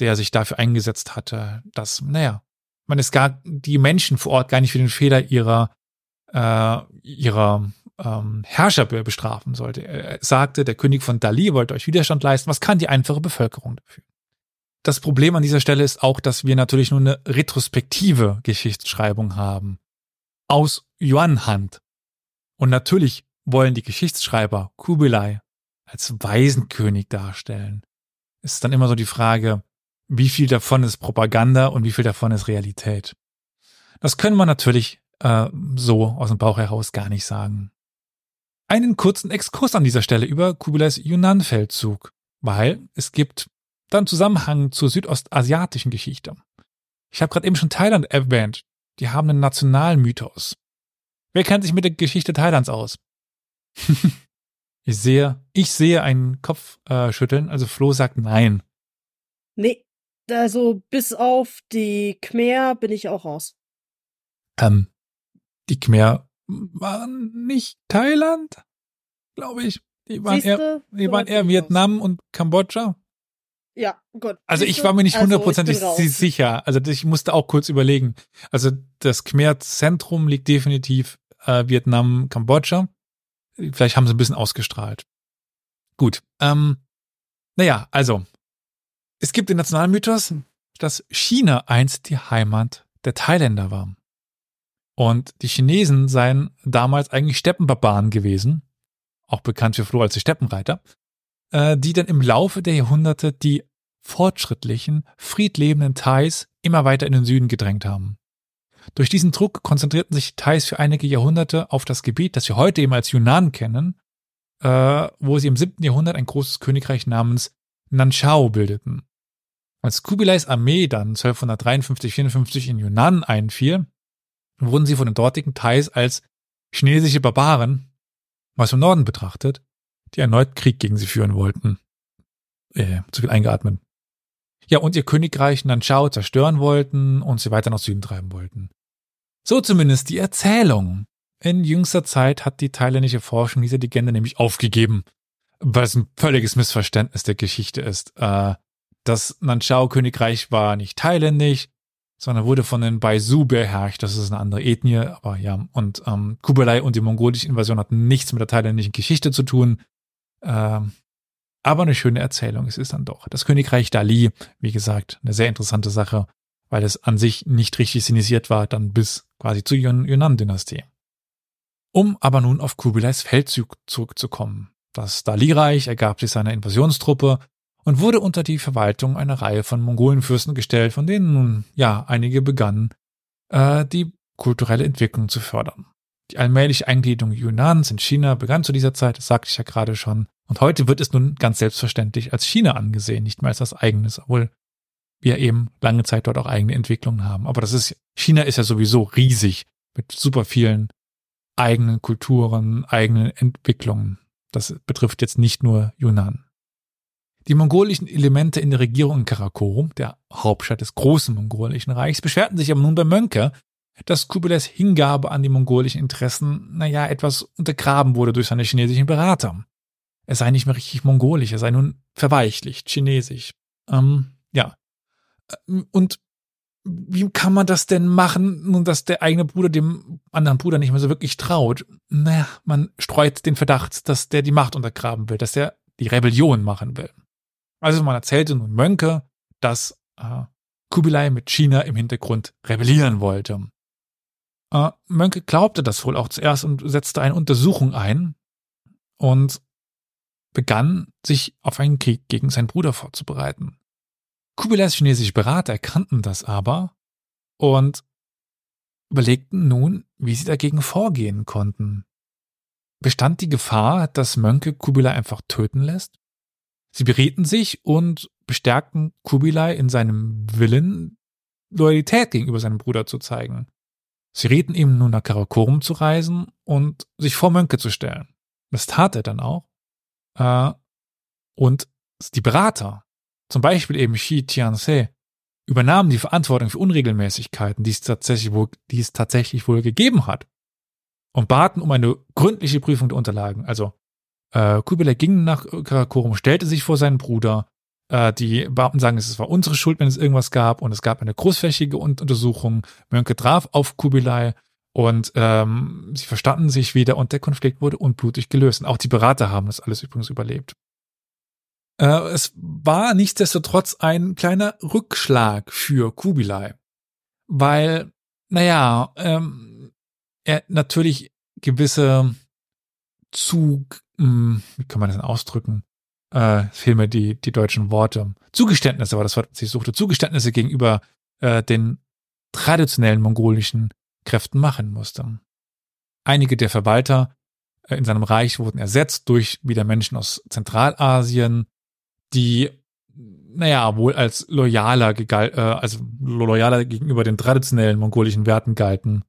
der sich dafür eingesetzt hatte, dass, naja, man ist gar die Menschen vor Ort gar nicht für den Fehler ihrer äh, ihrer ähm, Herrscher bestrafen sollte. Er sagte, der König von Dali wollte euch Widerstand leisten. Was kann die einfache Bevölkerung dafür? Das Problem an dieser Stelle ist auch, dass wir natürlich nur eine retrospektive Geschichtsschreibung haben. Aus Yuan-Hand. Und natürlich wollen die Geschichtsschreiber Kubilai als Waisenkönig darstellen. Es ist dann immer so die Frage, wie viel davon ist Propaganda und wie viel davon ist Realität. Das können wir natürlich äh, so aus dem Bauch heraus gar nicht sagen. Einen kurzen Exkurs an dieser Stelle über Kubilais Yunnan-Feldzug, weil es gibt dann Zusammenhang zur südostasiatischen Geschichte. Ich habe gerade eben schon Thailand erwähnt. Die haben einen Nationalmythos. Wer kennt sich mit der Geschichte Thailands aus? ich sehe, ich sehe einen Kopf äh, schütteln, also Flo sagt nein. Nee, also bis auf die Khmer bin ich auch raus. Ähm, die Khmer waren nicht Thailand, glaube ich. Die waren Siehste, eher, die waren eher Vietnam aus. und Kambodscha. Ja, Gott. Also ich war mir nicht also, hundertprozentig also sicher. Also ich musste auch kurz überlegen. Also das Khmer-Zentrum liegt definitiv äh, Vietnam, Kambodscha. Vielleicht haben sie ein bisschen ausgestrahlt. Gut. Ähm, naja, also es gibt den Nationalmythos, dass China einst die Heimat der Thailänder war. Und die Chinesen seien damals eigentlich Steppenbarbaren gewesen, auch bekannt für Flo als die Steppenreiter, äh, die dann im Laufe der Jahrhunderte die fortschrittlichen, friedlebenden Thais immer weiter in den Süden gedrängt haben. Durch diesen Druck konzentrierten sich Thais für einige Jahrhunderte auf das Gebiet, das wir heute eben als Yunnan kennen, äh, wo sie im siebten Jahrhundert ein großes Königreich namens Nanchao bildeten. Als Kubilais Armee dann 1253-54 in Yunnan einfiel, wurden sie von den dortigen Thais als chinesische Barbaren, was im Norden betrachtet, die erneut Krieg gegen sie führen wollten. Äh, zu viel eingeatmet. Ja, und ihr Königreich Nanchao zerstören wollten und sie weiter nach Süden treiben wollten. So zumindest die Erzählung. in jüngster Zeit hat die thailändische Forschung diese Legende nämlich aufgegeben, weil es ein völliges Missverständnis der Geschichte ist. Äh, das Nanchao-Königreich war nicht thailändisch, sondern wurde von den Baisu beherrscht. Das ist eine andere Ethnie, aber ja. Und ähm, Kublai und die mongolische Invasion hatten nichts mit der thailändischen Geschichte zu tun. Ähm, aber eine schöne Erzählung, es ist dann doch. Das Königreich Dali, wie gesagt, eine sehr interessante Sache, weil es an sich nicht richtig sinisiert war, dann bis quasi zur Yunan-Dynastie. Um aber nun auf Kubilais Feldzug zurückzukommen. Das Dali-Reich ergab sich seiner Invasionstruppe und wurde unter die Verwaltung einer Reihe von Mongolenfürsten gestellt, von denen nun ja einige begannen, äh, die kulturelle Entwicklung zu fördern. Die allmähliche Eingliederung Yunans in China begann zu dieser Zeit, das sagte ich ja gerade schon, und heute wird es nun ganz selbstverständlich als China angesehen, nicht mehr als das eigenes, obwohl wir eben lange Zeit dort auch eigene Entwicklungen haben. Aber das ist, China ist ja sowieso riesig mit super vielen eigenen Kulturen, eigenen Entwicklungen. Das betrifft jetzt nicht nur Yunnan. Die mongolischen Elemente in der Regierung in Karakorum, der Hauptstadt des großen mongolischen Reichs, beschwerten sich aber nun bei Mönke, dass Kubilais Hingabe an die mongolischen Interessen, naja, etwas untergraben wurde durch seine chinesischen Berater. Er sei nicht mehr richtig mongolisch, er sei nun verweichlicht, chinesisch. Ähm, ja. Und wie kann man das denn machen, nun, dass der eigene Bruder dem anderen Bruder nicht mehr so wirklich traut? Naja, man streut den Verdacht, dass der die Macht untergraben will, dass er die Rebellion machen will. Also man erzählte nun Mönke, dass äh, Kubilai mit China im Hintergrund rebellieren wollte. Äh, Mönke glaubte das wohl auch zuerst und setzte eine Untersuchung ein und begann, sich auf einen Krieg gegen seinen Bruder vorzubereiten. Kubilais chinesische Berater erkannten das aber und überlegten nun, wie sie dagegen vorgehen konnten. Bestand die Gefahr, dass Mönke Kubilai einfach töten lässt? Sie berieten sich und bestärkten Kubilai in seinem Willen, Loyalität gegenüber seinem Bruder zu zeigen. Sie rieten ihm nun nach Karakorum zu reisen und sich vor Mönke zu stellen. Das tat er dann auch. Äh, und die Berater, zum Beispiel eben Xi Tianse, übernahmen die Verantwortung für Unregelmäßigkeiten, die es tatsächlich wohl, die es tatsächlich wohl gegeben hat, und baten um eine gründliche Prüfung der Unterlagen. Also äh, Kubilai ging nach Karakorum, stellte sich vor seinen Bruder. Äh, die Beamten sagen, es war unsere Schuld, wenn es irgendwas gab. Und es gab eine großflächige Untersuchung. Mönke traf auf Kubilai und ähm, sie verstanden sich wieder und der Konflikt wurde unblutig gelöst. Und auch die Berater haben das alles übrigens überlebt. Äh, es war nichtsdestotrotz ein kleiner Rückschlag für Kubilai, weil, naja, ähm, er natürlich gewisse Zug, hm, wie kann man das denn ausdrücken? Äh, fehlen mir die, die deutschen Worte. Zugeständnisse war das Wort, was ich suchte. Zugeständnisse gegenüber äh, den traditionellen mongolischen Kräften machen musste. Einige der Verwalter äh, in seinem Reich wurden ersetzt durch wieder Menschen aus Zentralasien, die, naja, wohl als loyaler, äh, also loyaler gegenüber den traditionellen mongolischen Werten galten.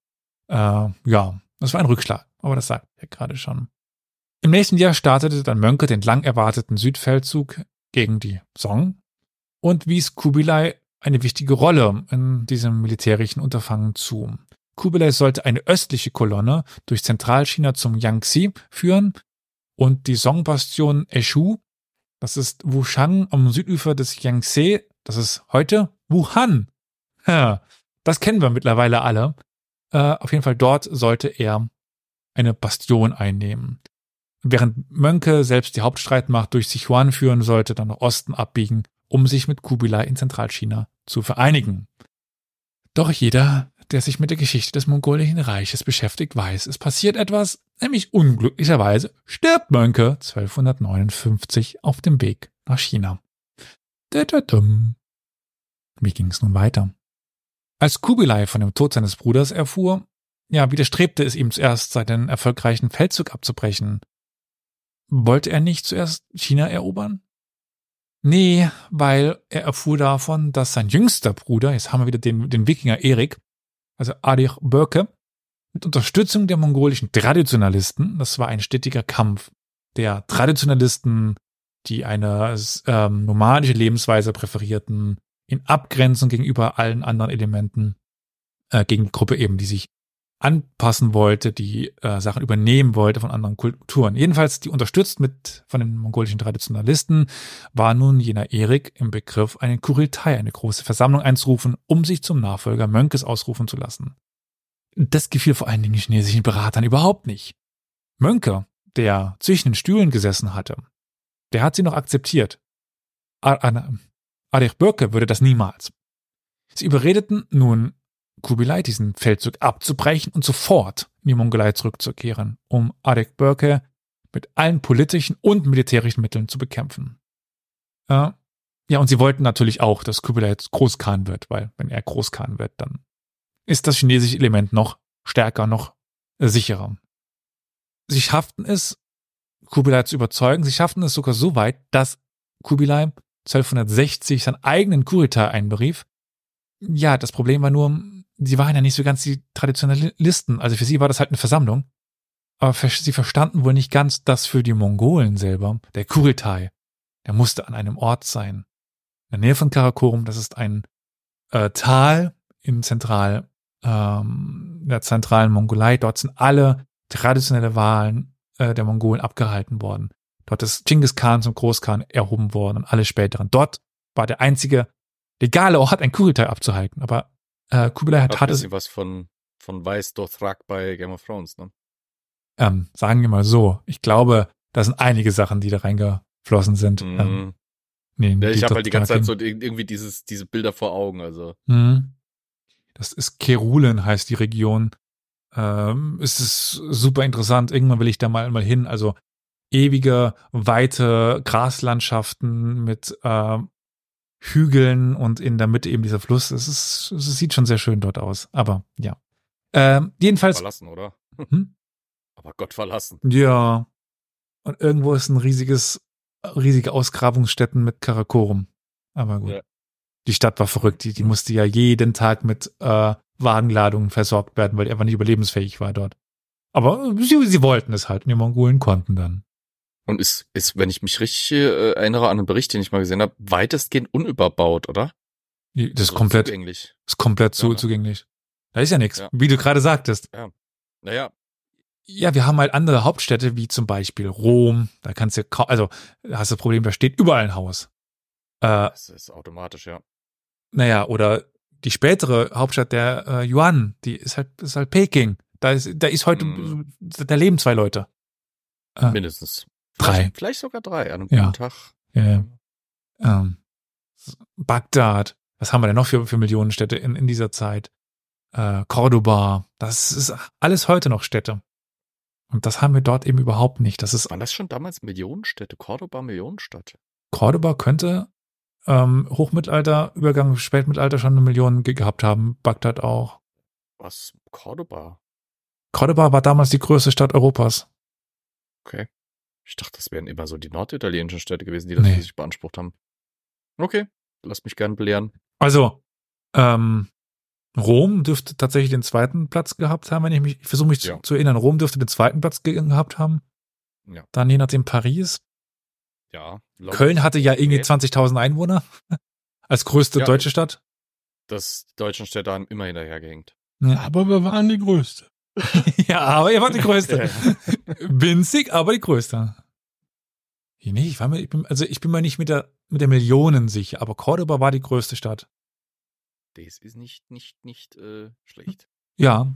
Äh, ja, das war ein Rückschlag, aber das sagt er gerade schon. Im nächsten Jahr startete dann Mönke den lang erwarteten Südfeldzug gegen die Song und wies Kubilai eine wichtige Rolle in diesem militärischen Unterfangen zu. Kubilai sollte eine östliche Kolonne durch Zentralchina zum Yangtze führen und die Song-Bastion Eshu, das ist Wushang am Südufer des Yangtze, das ist heute Wuhan. Das kennen wir mittlerweile alle. Äh, auf jeden Fall dort sollte er eine Bastion einnehmen. Während Mönke selbst die Hauptstreitmacht durch Sichuan führen sollte, dann nach Osten abbiegen, um sich mit Kubilai in Zentralchina zu vereinigen. Doch jeder, der sich mit der Geschichte des mongolischen Reiches beschäftigt, weiß, es passiert etwas, nämlich unglücklicherweise stirbt Mönke 1259 auf dem Weg nach China. Wie ging es nun weiter? Als Kubilai von dem Tod seines Bruders erfuhr, ja, widerstrebte es ihm zuerst, seinen erfolgreichen Feldzug abzubrechen wollte er nicht zuerst China erobern? Nee, weil er erfuhr davon, dass sein jüngster Bruder, jetzt haben wir wieder den, den Wikinger Erik, also Adich Börke, mit Unterstützung der mongolischen Traditionalisten, das war ein stetiger Kampf der Traditionalisten, die eine ähm, nomadische Lebensweise präferierten, in Abgrenzung gegenüber allen anderen Elementen, äh, gegen die Gruppe eben, die sich anpassen wollte, die äh, Sachen übernehmen wollte von anderen Kulturen. Jedenfalls, die unterstützt mit von den mongolischen Traditionalisten, war nun jener Erik im Begriff, eine Kuriltai, eine große Versammlung einzurufen, um sich zum Nachfolger Mönkes ausrufen zu lassen. Das gefiel vor allen Dingen chinesischen Beratern überhaupt nicht. Mönke, der zwischen den Stühlen gesessen hatte, der hat sie noch akzeptiert. Adech Börke würde das niemals. Sie überredeten nun Kubilai diesen Feldzug abzubrechen und sofort in die Mongolei zurückzukehren, um Adek Börke mit allen politischen und militärischen Mitteln zu bekämpfen. Äh, ja, und sie wollten natürlich auch, dass Kubilai jetzt Großkhan wird, weil wenn er Großkhan wird, dann ist das chinesische Element noch stärker, noch sicherer. Sie schafften es, Kubilai zu überzeugen. Sie schafften es sogar so weit, dass Kubilai 1260 seinen eigenen Kuritai einberief. Ja, das Problem war nur, sie waren ja nicht so ganz die Traditionalisten. Also für sie war das halt eine Versammlung. Aber sie verstanden wohl nicht ganz, dass für die Mongolen selber der Kuritai, der musste an einem Ort sein. In der Nähe von Karakorum, das ist ein äh, Tal in Zentral, ähm, der zentralen Mongolei. Dort sind alle traditionelle Wahlen äh, der Mongolen abgehalten worden. Dort ist Genghis Khan zum Großkhan erhoben worden und alle späteren. Dort war der einzige legale Ort, ein Kuritai abzuhalten. Aber äh, Kubilai hat, hatte sie was von von Weiß Dothrak bei Game of Thrones, ne? Ähm, sagen wir mal so. Ich glaube, da sind einige Sachen, die da reingeflossen sind. Mhm. Ähm, nee, ja, ich habe halt die ganze Zeit so irgendwie dieses diese Bilder vor Augen. Also. Mhm. Das ist Kerulen, heißt die Region. Ähm, es ist super interessant. Irgendwann will ich da mal mal hin. Also ewige, weite Graslandschaften mit äh, Hügeln und in der Mitte eben dieser Fluss. Es, ist, es sieht schon sehr schön dort aus. Aber ja. Ähm, jedenfalls. Verlassen, oder? Hm? Aber Gott verlassen. Ja. Und irgendwo ist ein riesiges, riesige Ausgrabungsstätten mit Karakorum. Aber gut. Ja. Die Stadt war verrückt. Die, die musste ja jeden Tag mit äh, Wagenladungen versorgt werden, weil die einfach nicht überlebensfähig war dort. Aber sie, sie wollten es halt und die Mongolen konnten dann. Und ist, ist, wenn ich mich richtig äh, erinnere an einen Bericht, den ich mal gesehen habe, weitestgehend unüberbaut, oder? Das ist also komplett zugänglich. Ist komplett zu, ja, ne? zugänglich. Da ist ja nichts, ja. wie du gerade sagtest. Ja. Naja. Ja, wir haben halt andere Hauptstädte, wie zum Beispiel Rom. Da kannst du, also, hast du das Problem, da steht überall ein Haus. Äh, das ist automatisch, ja. Naja, oder die spätere Hauptstadt der äh, Yuan, die ist halt, ist halt Peking. Da ist, da ist heute, mm. da leben zwei Leute. Äh, Mindestens. Drei. Vielleicht, sogar drei an einem ja. guten Tag. Ja. Ähm, Bagdad. Was haben wir denn noch für, für Millionenstädte in, in dieser Zeit? Äh, Cordoba. Das ist alles heute noch Städte. Und das haben wir dort eben überhaupt nicht. Das ist. Waren das schon damals Millionenstädte? Cordoba Millionenstadt? Cordoba könnte ähm, Hochmittelalter, Übergang Spätmittelalter schon eine Million ge gehabt haben. Bagdad auch. Was? Cordoba? Cordoba war damals die größte Stadt Europas. Okay. Ich dachte, das wären immer so die norditalienischen Städte gewesen, die das nee. sich beansprucht haben. Okay, lass mich gern belehren. Also, ähm, Rom dürfte tatsächlich den zweiten Platz gehabt haben, wenn ich mich, ich versuche mich ja. zu, zu, erinnern. Rom dürfte den zweiten Platz gehabt haben. Ja. Dann je nachdem Paris. Ja. Köln hatte ja irgendwie 20.000 Einwohner als größte ja, deutsche Stadt. Das die deutschen Städte haben immer hinterhergehängt. Ja. Aber wir waren die größte. ja, aber ihr wart die größte. Winzig, aber die größte. Nee, ich war mir, ich bin, also ich bin mir nicht mit der, mit der Millionen sicher, aber Cordoba war die größte Stadt. Das ist nicht, nicht, nicht äh, schlecht. Ja.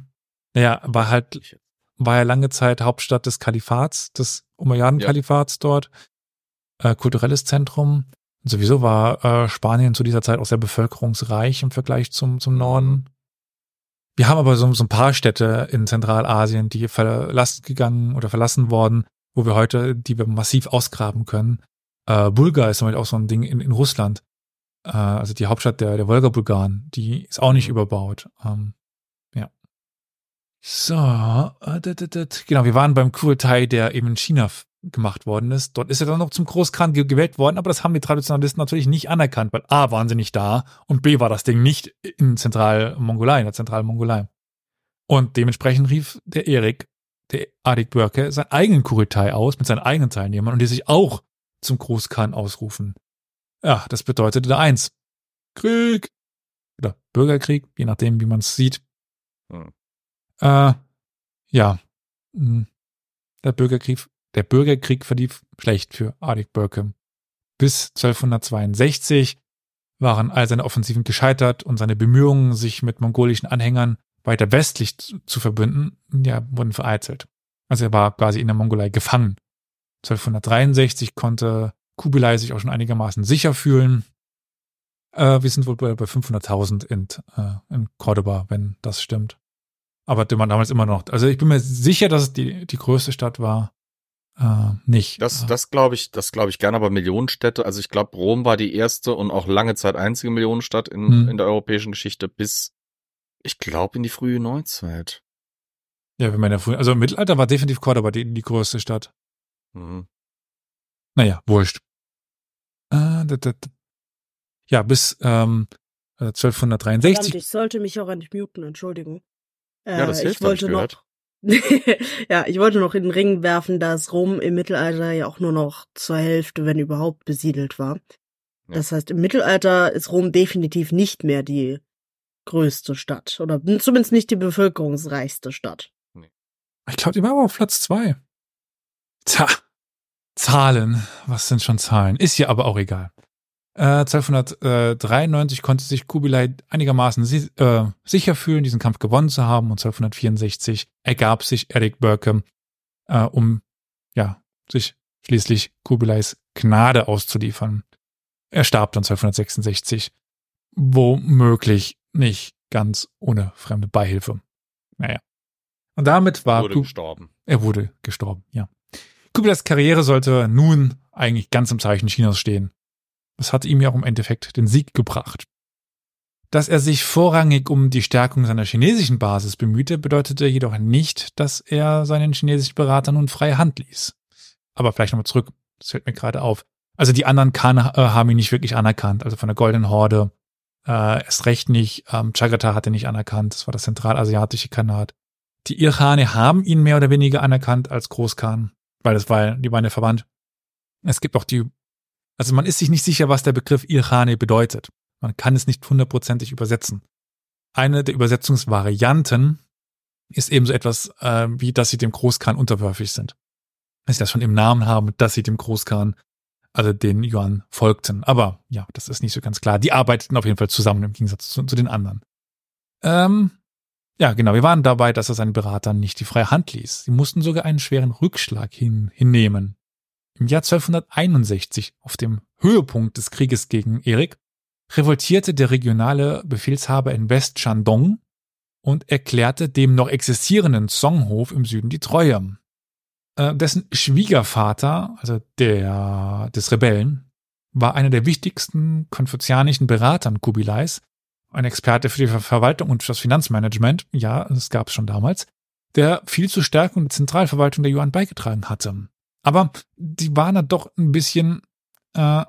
Naja, war halt, war ja lange Zeit Hauptstadt des Kalifats, des Umayyaden-Kalifats ja. dort. Äh, kulturelles Zentrum. Und sowieso war äh, Spanien zu dieser Zeit auch sehr bevölkerungsreich im Vergleich zum, zum Norden. Wir haben aber so, so ein paar Städte in Zentralasien, die verlassen gegangen oder verlassen worden, wo wir heute, die wir massiv ausgraben können. Äh, Bulgar ist zum Beispiel auch so ein Ding in, in Russland. Äh, also die Hauptstadt der, der Wolga-Bulgaren, die ist auch nicht mhm. überbaut. Ähm, ja. So, äh, genau, wir waren beim Kurtai, der eben in China gemacht worden ist. Dort ist er dann noch zum Großkhan gewählt worden, aber das haben die Traditionalisten natürlich nicht anerkannt, weil A waren sie nicht da und B war das Ding nicht in Zentralmongolei, in der Zentralmongolei. Und dementsprechend rief der Erik, der Adik Börke, seinen eigenen Kuritai aus mit seinen eigenen Teilnehmern und die sich auch zum Großkhan ausrufen. Ja, das bedeutete da eins. Krieg. Oder Bürgerkrieg, je nachdem, wie man es sieht. Hm. Äh, ja, hm. der Bürgerkrieg, der Bürgerkrieg verlief schlecht für Adik Börke. Bis 1262 waren all seine Offensiven gescheitert und seine Bemühungen, sich mit mongolischen Anhängern weiter westlich zu, verbünden, ja, wurden vereitelt. Also er war quasi in der Mongolei gefangen. 1263 konnte Kubilai sich auch schon einigermaßen sicher fühlen. Äh, wir sind wohl bei, bei 500.000 in, äh, in Cordoba, wenn das stimmt. Aber man damals immer noch. Also ich bin mir sicher, dass es die, die größte Stadt war. Äh, nicht. Das, das glaube ich, das glaube ich gerne, aber Millionenstädte. Also ich glaube, Rom war die erste und auch lange Zeit einzige Millionenstadt in, hm. in der europäischen Geschichte bis, ich glaube, in die frühe Neuzeit. Ja, wenn man ja früher, also im Mittelalter war definitiv Cordoba die, die größte Stadt. Mhm. Naja, wurscht. Äh, da, da, da. Ja, bis ähm, 1263. Verdammt, ich sollte mich auch nicht muten, Entschuldigung. Äh, ja, das hilft, ich wollte noch. ja, ich wollte noch in den Ring werfen, dass Rom im Mittelalter ja auch nur noch zur Hälfte, wenn überhaupt, besiedelt war. Ja. Das heißt, im Mittelalter ist Rom definitiv nicht mehr die größte Stadt oder zumindest nicht die bevölkerungsreichste Stadt. Ich glaube, die war aber auf Platz zwei. Tja, Zahlen, was sind schon Zahlen? Ist ja aber auch egal. Äh, 1293 konnte sich Kubilai einigermaßen si äh, sicher fühlen, diesen Kampf gewonnen zu haben und 1264 ergab sich Erik Börke, äh, um ja sich schließlich Kubilais Gnade auszuliefern. Er starb dann 1266, womöglich nicht ganz ohne fremde Beihilfe. Naja. Und damit war er wurde gestorben. Er wurde gestorben, ja. Kubilais Karriere sollte nun eigentlich ganz im Zeichen Chinas stehen. Das hat ihm ja auch im Endeffekt den Sieg gebracht. Dass er sich vorrangig um die Stärkung seiner chinesischen Basis bemühte, bedeutete jedoch nicht, dass er seinen chinesischen Berater nun freie Hand ließ. Aber vielleicht nochmal zurück, das fällt mir gerade auf. Also die anderen Khan äh, haben ihn nicht wirklich anerkannt, also von der Goldenen Horde äh, erst recht nicht. Ähm, Chagatai hat er nicht anerkannt, das war das zentralasiatische Khanat. Die Irkhane haben ihn mehr oder weniger anerkannt als Großkhan, weil das war, die waren ja verwandt. Es gibt auch die also man ist sich nicht sicher, was der Begriff Irkhane bedeutet. Man kann es nicht hundertprozentig übersetzen. Eine der Übersetzungsvarianten ist ebenso etwas äh, wie, dass sie dem Großkhan unterwürfig sind. Dass sie das schon im Namen haben, dass sie dem Großkhan, also den Yuan, folgten. Aber ja, das ist nicht so ganz klar. Die arbeiteten auf jeden Fall zusammen im Gegensatz zu, zu den anderen. Ähm, ja, genau. Wir waren dabei, dass er seinen Beratern nicht die freie Hand ließ. Sie mussten sogar einen schweren Rückschlag hin, hinnehmen. Im Jahr 1261, auf dem Höhepunkt des Krieges gegen Erik, revoltierte der regionale Befehlshaber in West Shandong und erklärte dem noch existierenden Songhof im Süden die Treue. Äh, dessen Schwiegervater, also der des Rebellen, war einer der wichtigsten konfuzianischen Beratern Kubilais, ein Experte für die Verwaltung und das Finanzmanagement, ja, das gab es schon damals, der viel zur Stärkung der Zentralverwaltung der Yuan beigetragen hatte. Aber die waren dann doch ein bisschen äh,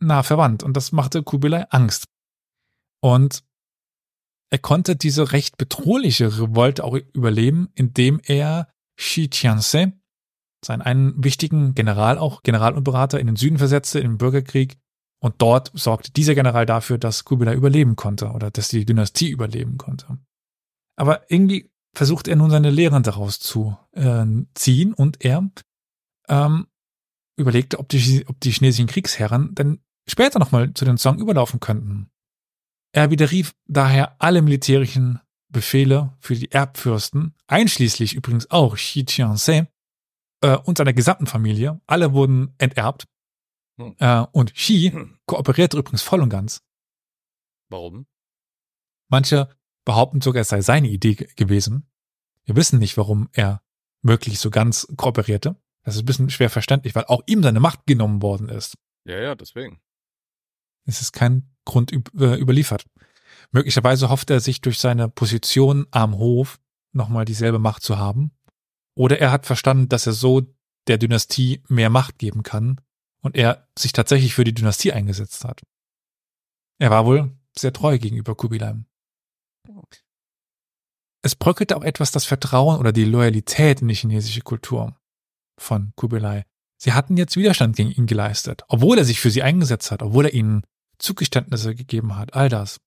nah verwandt und das machte Kubilai Angst. Und er konnte diese recht bedrohliche Revolte auch überleben, indem er Shi Tianse, seinen einen wichtigen General auch, General und Berater in den Süden versetzte, im Bürgerkrieg. Und dort sorgte dieser General dafür, dass Kubilai überleben konnte oder dass die Dynastie überleben konnte. Aber irgendwie versucht er nun seine Lehren daraus zu äh, ziehen und er ähm, überlegte, ob die, ob die chinesischen Kriegsherren denn später nochmal zu den Song überlaufen könnten. Er widerrief daher alle militärischen Befehle für die Erbfürsten, einschließlich übrigens auch Xi Tianse äh, und seiner gesamten Familie. Alle wurden enterbt. Hm. Äh, und Xi hm. kooperierte übrigens voll und ganz. Warum? Manche behaupten sogar, es sei seine Idee gewesen. Wir wissen nicht, warum er wirklich so ganz kooperierte. Das ist ein bisschen schwer verständlich, weil auch ihm seine Macht genommen worden ist. Ja, ja, deswegen. Es ist kein Grund äh, überliefert. Möglicherweise hofft er sich durch seine Position am Hof nochmal dieselbe Macht zu haben. Oder er hat verstanden, dass er so der Dynastie mehr Macht geben kann und er sich tatsächlich für die Dynastie eingesetzt hat. Er war wohl sehr treu gegenüber Kubilai. Es bröckelte auch etwas das Vertrauen oder die Loyalität in die chinesische Kultur von Kubilai. Sie hatten jetzt Widerstand gegen ihn geleistet, obwohl er sich für sie eingesetzt hat, obwohl er ihnen Zugeständnisse gegeben hat, all das.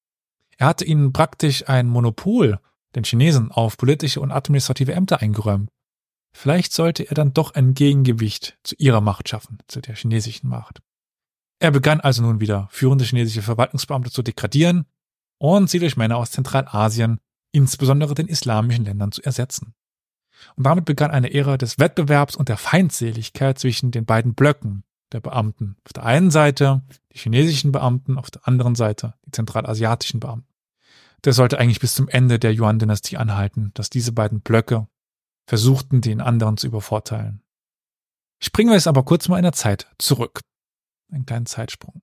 Er hatte ihnen praktisch ein Monopol den Chinesen auf politische und administrative Ämter eingeräumt. Vielleicht sollte er dann doch ein Gegengewicht zu ihrer Macht schaffen, zu der chinesischen Macht. Er begann also nun wieder, führende chinesische Verwaltungsbeamte zu degradieren und sie durch Männer aus Zentralasien, insbesondere den islamischen Ländern, zu ersetzen. Und damit begann eine Ära des Wettbewerbs und der Feindseligkeit zwischen den beiden Blöcken der Beamten. Auf der einen Seite die chinesischen Beamten, auf der anderen Seite die zentralasiatischen Beamten. Das sollte eigentlich bis zum Ende der Yuan-Dynastie anhalten, dass diese beiden Blöcke versuchten, den anderen zu übervorteilen. Springen wir jetzt aber kurz mal in der Zeit zurück. Einen kleinen Zeitsprung.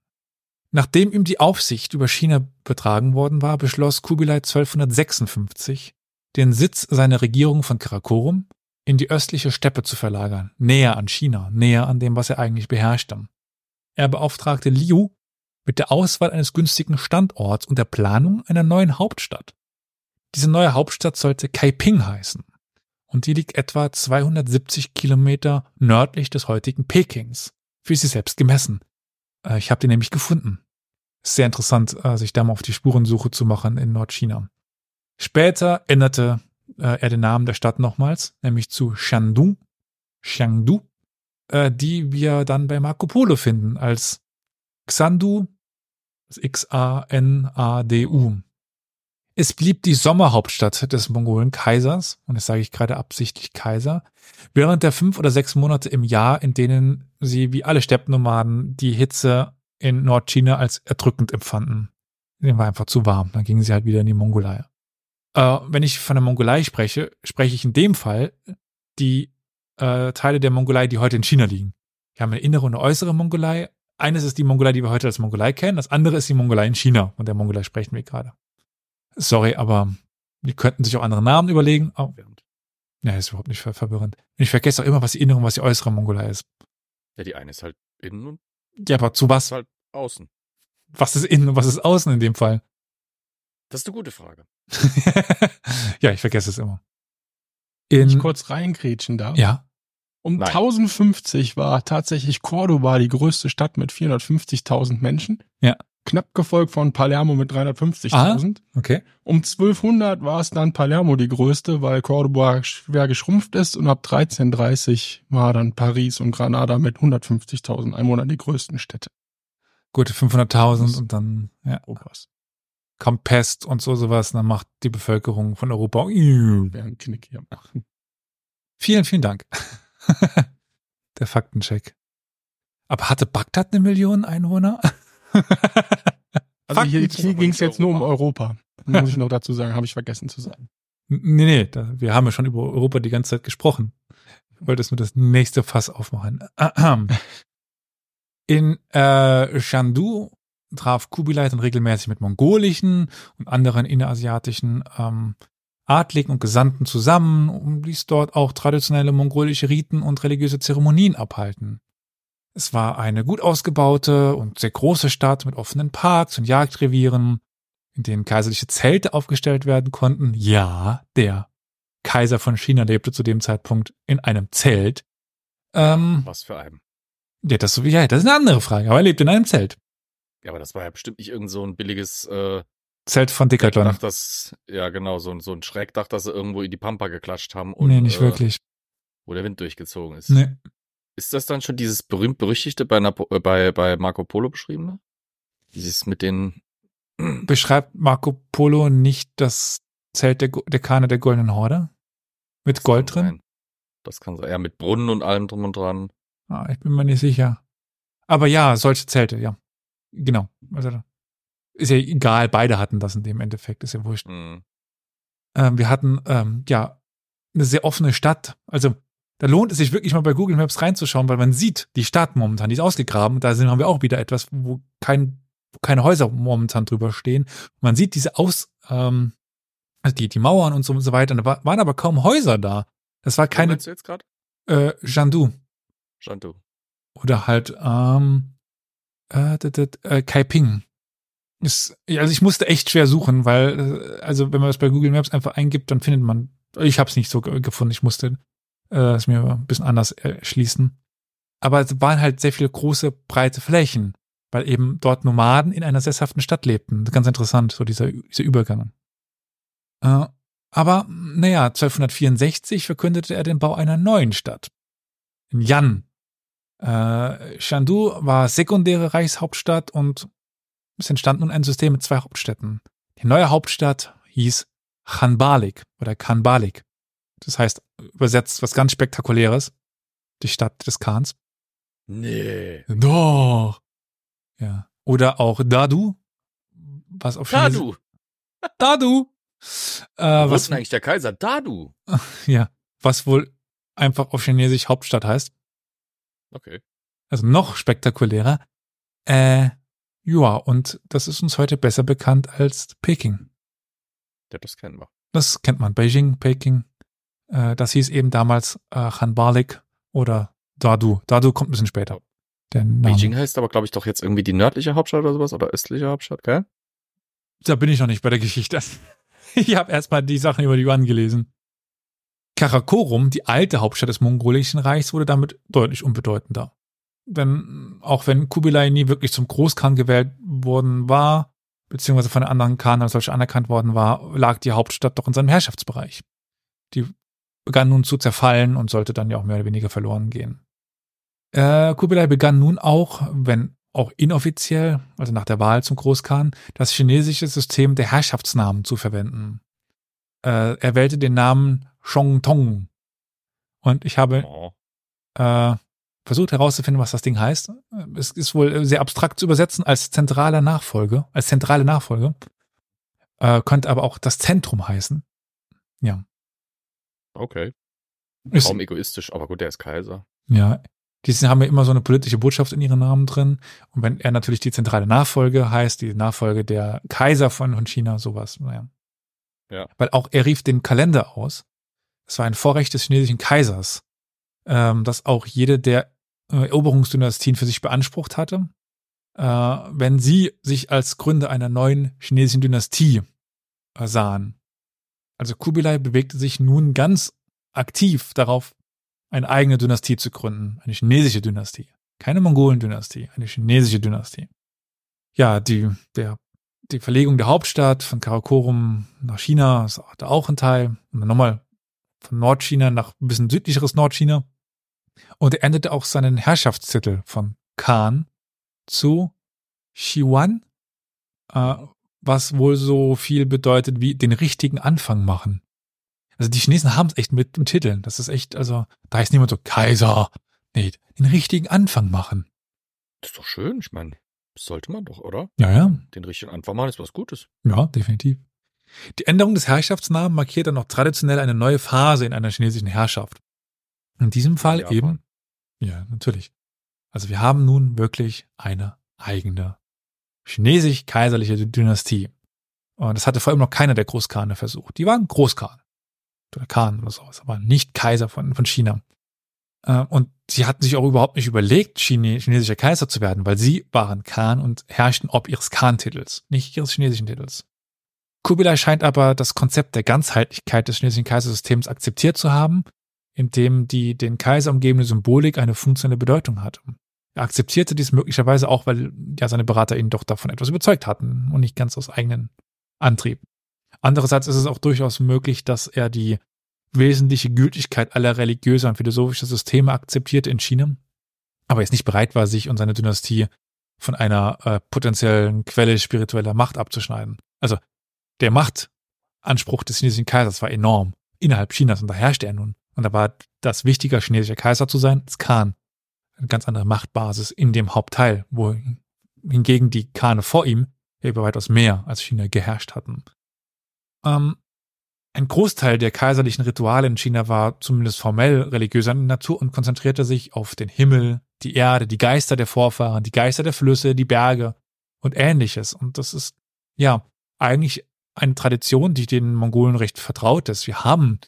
Nachdem ihm die Aufsicht über China betragen worden war, beschloss Kubilai 1256, den Sitz seiner Regierung von Karakorum in die östliche Steppe zu verlagern, näher an China, näher an dem, was er eigentlich beherrschte. Er beauftragte Liu mit der Auswahl eines günstigen Standorts und der Planung einer neuen Hauptstadt. Diese neue Hauptstadt sollte Kaiping heißen und die liegt etwa 270 Kilometer nördlich des heutigen Pekings, für sie selbst gemessen. Äh, ich habe den nämlich gefunden. Sehr interessant, äh, sich da mal auf die Spurensuche zu machen in Nordchina. Später änderte äh, er den Namen der Stadt nochmals, nämlich zu Shandu, Chengdu, die wir dann bei Marco Polo finden als Xandu, X-A-N-A-D-U. Es blieb die Sommerhauptstadt des Mongolen-Kaisers, und das sage ich gerade absichtlich Kaiser, während der fünf oder sechs Monate im Jahr, in denen sie wie alle Steppnomaden die Hitze in Nordchina als erdrückend empfanden. Denen war einfach zu warm, dann gingen sie halt wieder in die Mongolei. Äh, wenn ich von der Mongolei spreche, spreche ich in dem Fall die äh, Teile der Mongolei, die heute in China liegen. Wir haben eine innere und eine äußere Mongolei. Eines ist die Mongolei, die wir heute als Mongolei kennen. Das andere ist die Mongolei in China. Von der Mongolei sprechen wir gerade. Sorry, aber die könnten sich auch andere Namen überlegen. Oh. Ja, ist überhaupt nicht ver verwirrend. Ich vergesse auch immer, was die innere und was die äußere Mongolei ist. Ja, die eine ist halt innen und ja, aber zu was? halt außen. Was ist innen und was ist außen in dem Fall? Das ist eine gute Frage. ja, ich vergesse es immer. In, ich kurz reingrätschen darf? Ja. Um Nein. 1050 war tatsächlich Cordoba die größte Stadt mit 450.000 Menschen. Ja. Knapp gefolgt von Palermo mit 350.000. Okay. Um 1200 war es dann Palermo die größte, weil Cordoba schwer geschrumpft ist und ab 1330 war dann Paris und Granada mit 150.000 Einwohnern die größten Städte. Gute 500.000 und dann, ja. Europas. Kommt Pest und so sowas, dann macht die Bevölkerung von Europa ein Knick hier. Vielen, vielen Dank. Der Faktencheck. Aber hatte Bagdad eine Million Einwohner? also hier, hier ging es jetzt nur um Europa. Muss ich noch dazu sagen, habe ich vergessen zu sagen. Nee, nee, da, wir haben ja schon über Europa die ganze Zeit gesprochen. Ich wollte jetzt nur das nächste Fass aufmachen. In äh, Shandu traf Kubilai dann regelmäßig mit mongolischen und anderen innerasiatischen ähm, Adligen und Gesandten zusammen und ließ dort auch traditionelle mongolische Riten und religiöse Zeremonien abhalten. Es war eine gut ausgebaute und sehr große Stadt mit offenen Parks und Jagdrevieren, in denen kaiserliche Zelte aufgestellt werden konnten. Ja, der Kaiser von China lebte zu dem Zeitpunkt in einem Zelt. Ähm, Was für einem? Ja, das, ja, das ist eine andere Frage, aber er lebt in einem Zelt. Ja, aber das war ja bestimmt nicht irgend so ein billiges äh, Zelt von Decathlon. Dach, das, ja, genau, so, so ein Schrägdach, das sie irgendwo in die Pampa geklatscht haben. Und, nee, nicht äh, wirklich. Wo der Wind durchgezogen ist. Nee. Ist das dann schon dieses berühmt-berüchtigte bei, äh, bei, bei Marco Polo beschriebene? Dieses mit den. Beschreibt Marco Polo nicht das Zelt der, Kahne der Goldenen Horde? Mit das Gold drin? Sein. Das kann sein. Ja, mit Brunnen und allem drum und dran. Ah, ich bin mir nicht sicher. Aber ja, solche Zelte, ja. Genau. Also, ist ja egal, beide hatten das in dem Endeffekt, ist ja wurscht. Mhm. Ähm, wir hatten, ähm, ja, eine sehr offene Stadt. Also, da lohnt es sich wirklich mal bei Google Maps reinzuschauen, weil man sieht, die Stadt momentan, die ist ausgegraben. Da sind, haben wir auch wieder etwas, wo kein, wo keine Häuser momentan drüber stehen. Man sieht diese Aus, ähm, also die, die Mauern und so und so weiter. Da war, waren aber kaum Häuser da. Das war keine. Was du jetzt gerade? Äh, Jandu. Jandu. Oder halt, ähm, äh, äh, Kaiping. Ist, also ich musste echt schwer suchen, weil, äh, also wenn man das bei Google Maps einfach eingibt, dann findet man, ich habe es nicht so gefunden, ich musste äh, es mir ein bisschen anders erschließen. Aber es waren halt sehr viele große, breite Flächen, weil eben dort Nomaden in einer sesshaften Stadt lebten. Ganz interessant, so dieser, dieser Übergang. Äh, Aber naja, 1264 verkündete er den Bau einer neuen Stadt. In Yan. Äh, Shandu war sekundäre Reichshauptstadt und es entstand nun ein System mit zwei Hauptstädten. Die neue Hauptstadt hieß Khanbalik oder Khanbalik. Das heißt übersetzt was ganz Spektakuläres. Die Stadt des Khans. Nee. Doch. Ja. Oder auch Dadu. Was auf Dadu. Dadu. Äh, Was ist denn eigentlich der Kaiser? Dadu. ja, was wohl einfach auf Chinesisch Hauptstadt heißt. Okay. Also noch spektakulärer. Äh, ja, und das ist uns heute besser bekannt als Peking. Ja, das kennen wir. Das kennt man. Beijing, Peking. Äh, das hieß eben damals äh, Khanbalik oder Dadu. Dadu kommt ein bisschen später. Beijing heißt aber, glaube ich, doch jetzt irgendwie die nördliche Hauptstadt oder sowas oder östliche Hauptstadt, gell? Da bin ich noch nicht bei der Geschichte. Ich habe erstmal die Sachen über die Yuan gelesen. Karakorum, die alte Hauptstadt des mongolischen Reichs, wurde damit deutlich unbedeutender. Denn auch wenn Kubilai nie wirklich zum Großkhan gewählt worden war, beziehungsweise von den anderen Khan als solch anerkannt worden war, lag die Hauptstadt doch in seinem Herrschaftsbereich. Die begann nun zu zerfallen und sollte dann ja auch mehr oder weniger verloren gehen. Äh, Kubilai begann nun auch, wenn auch inoffiziell, also nach der Wahl zum Großkhan, das chinesische System der Herrschaftsnamen zu verwenden. Äh, er wählte den Namen Shongtong. Und ich habe Oh. äh, versucht herauszufinden, was das Ding heißt. Es ist wohl sehr abstrakt zu übersetzen als zentrale Nachfolge, als zentrale Nachfolge. Äh, könnte aber auch das Zentrum heißen. Ja. Okay. Ist, Kaum egoistisch, aber gut, der ist Kaiser. ja. Die haben ja immer so eine politische Botschaft in ihren Namen drin. Und wenn er natürlich die zentrale Nachfolge heißt, die Nachfolge der Kaiser von, von China, sowas, naja. Ja. Weil auch er rief den Kalender aus. Es war ein Vorrecht des chinesischen Kaisers, ähm, dass auch jede der äh, Eroberungsdynastien für sich beansprucht hatte. Äh, wenn sie sich als Gründer einer neuen chinesischen Dynastie äh, sahen. Also Kubilai bewegte sich nun ganz aktiv darauf, eine eigene Dynastie zu gründen, eine chinesische Dynastie. Keine Mongolen-Dynastie, eine chinesische Dynastie. Ja, die, der, die Verlegung der Hauptstadt von Karakorum nach China ist da auch ein Teil. Und nochmal von Nordchina nach ein bisschen südlicheres Nordchina. Und er endete auch seinen Herrschaftstitel von Khan zu Xiwan, äh, was wohl so viel bedeutet wie den richtigen Anfang machen. Also die Chinesen haben es echt mit dem Titeln. Das ist echt, also da heißt niemand so Kaiser. Nee, den richtigen Anfang machen. Das ist doch schön, ich meine, sollte man doch, oder? Ja, ja, Den richtigen Anfang machen ist was Gutes. ja, definitiv. Die Änderung des Herrschaftsnamen markiert dann noch traditionell eine neue Phase in einer chinesischen Herrschaft. In diesem Fall Japan. eben, ja, natürlich. Also wir haben nun wirklich eine eigene chinesisch-kaiserliche Dynastie. Und das hatte vor allem noch keiner der Großkane versucht. Die waren Großkhan. Oder Khan oder sowas, aber nicht Kaiser von, von China. Äh, Und sie hatten sich auch überhaupt nicht überlegt, Chine, chinesischer Kaiser zu werden, weil sie waren Khan und herrschten ob ihres Khan-Titels, nicht ihres chinesischen Titels. Kubilai scheint aber das Konzept der Ganzheitlichkeit des chinesischen Kaisersystems akzeptiert zu haben, in dem die den Kaiser umgebende Symbolik eine funktionelle Bedeutung hatte. Er akzeptierte dies möglicherweise auch, weil ja seine Berater ihn doch davon etwas überzeugt hatten und nicht ganz aus eigenen Antrieb. Andererseits ist es auch durchaus möglich, dass er die wesentliche Gültigkeit aller religiöser und philosophischer Systeme akzeptierte in China, aber jetzt nicht bereit war, sich und seine Dynastie von einer äh, potenziellen Quelle spiritueller Macht abzuschneiden. Also der Machtanspruch des chinesischen Kaisers war enorm innerhalb Chinas und da herrschte er nun. Und da war das wichtiger, chinesischer Kaiser zu sein als Khan. Eine ganz andere Machtbasis in dem Hauptteil, wo hingegen die Khane vor ihm über weitaus mehr als China geherrscht hatten. Ähm, ein Großteil der kaiserlichen Rituale in China war zumindest formell religiöser Natur und konzentrierte sich auf den Himmel, die Erde, die Geister der Vorfahren, die Geister der Flüsse, die Berge und ähnliches. Und das ist, ja, eigentlich eine Tradition, die den Mongolen recht vertraut ist. Wir haben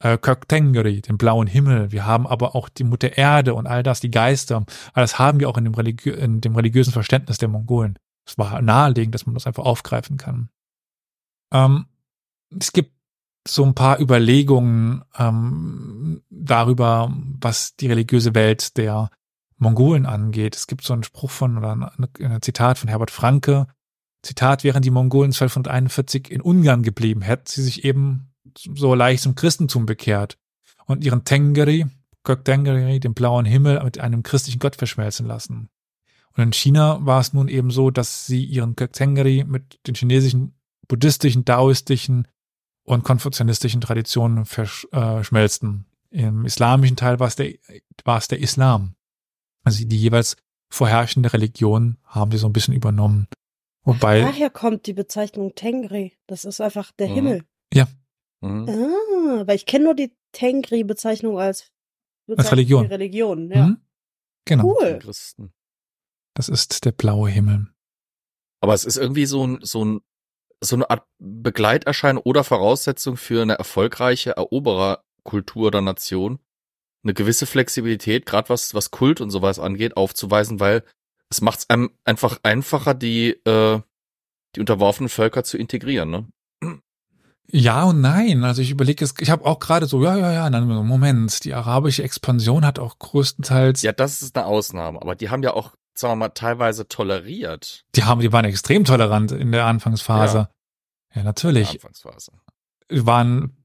äh, Köktengri, den blauen Himmel, wir haben aber auch die Mutter Erde und all das, die Geister. All das haben wir auch in dem, religiö in dem religiösen Verständnis der Mongolen. Es war naheliegend, dass man das einfach aufgreifen kann. Ähm, es gibt so ein paar Überlegungen ähm, darüber, was die religiöse Welt der Mongolen angeht. Es gibt so einen Spruch von oder ein Zitat von Herbert Franke. Zitat, während die Mongolen 1241 in Ungarn geblieben, hätten sie sich eben so leicht zum Christentum bekehrt und ihren Tengeri, Gök Tengeri, den blauen Himmel, mit einem christlichen Gott verschmelzen lassen. Und in China war es nun eben so, dass sie ihren Gök Tengeri mit den chinesischen, buddhistischen, daoistischen und konfuzianistischen Traditionen verschmelzten. Äh, Im islamischen Teil war es der, war es der Islam. Also die jeweils vorherrschende Religion haben sie so ein bisschen übernommen. Wobei. Daher kommt die Bezeichnung Tengri. Das ist einfach der Mhm. Himmel. Ja. Mhm. Ah, weil ich kenne nur die Tengri-Bezeichnung als, Bezeichnung Religion. Religion. Ja. Mhm. Genau. Cool. Christen. Das ist der blaue Himmel. Aber es ist irgendwie so ein, so ein, so eine Art Begleiterscheinung oder Voraussetzung für eine erfolgreiche Erobererkultur der Nation, eine gewisse Flexibilität, gerade was, was Kult und sowas angeht, aufzuweisen, weil es macht es einem einfach einfacher, die, äh, die unterworfenen Völker zu integrieren, ne? Ja und nein. Also ich überlege es, ich habe auch gerade so, ja, ja, ja, dann Moment, die arabische Expansion hat auch größtenteils, Ja, das ist eine Ausnahme, aber die haben ja auch, sagen wir mal, teilweise toleriert. die haben, die waren extrem tolerant in der Anfangsphase. Ja, in natürlich. der Anfangsphase. waren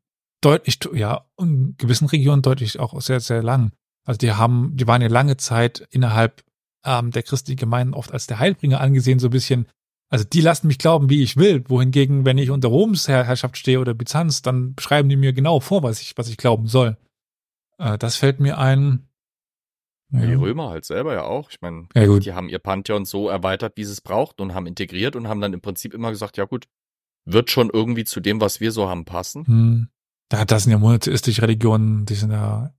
deutlich, ja, in gewissen Regionen deutlich auch sehr, sehr lang. Also die haben, die waren ja lange Zeit innerhalb ähm, der christlichen Gemeinden oft als der Heilbringer angesehen, so ein bisschen. Also die lassen mich glauben, wie ich will. Wohingegen, wenn ich unter Roms Herr Herrschaft stehe oder Byzanz, dann beschreiben die mir genau vor, was ich, was ich glauben soll. Äh, das fällt mir ein. Ja. Die Ja, Römer halt selber ja auch. Ich meine, ja die haben ihr Pantheon so erweitert, wie sie es braucht und haben integriert und haben dann im Prinzip immer gesagt, ja gut, wird schon irgendwie zu dem, was wir so haben, passen. Hm. Da, das sind ja monotheistische Religionen, die sind da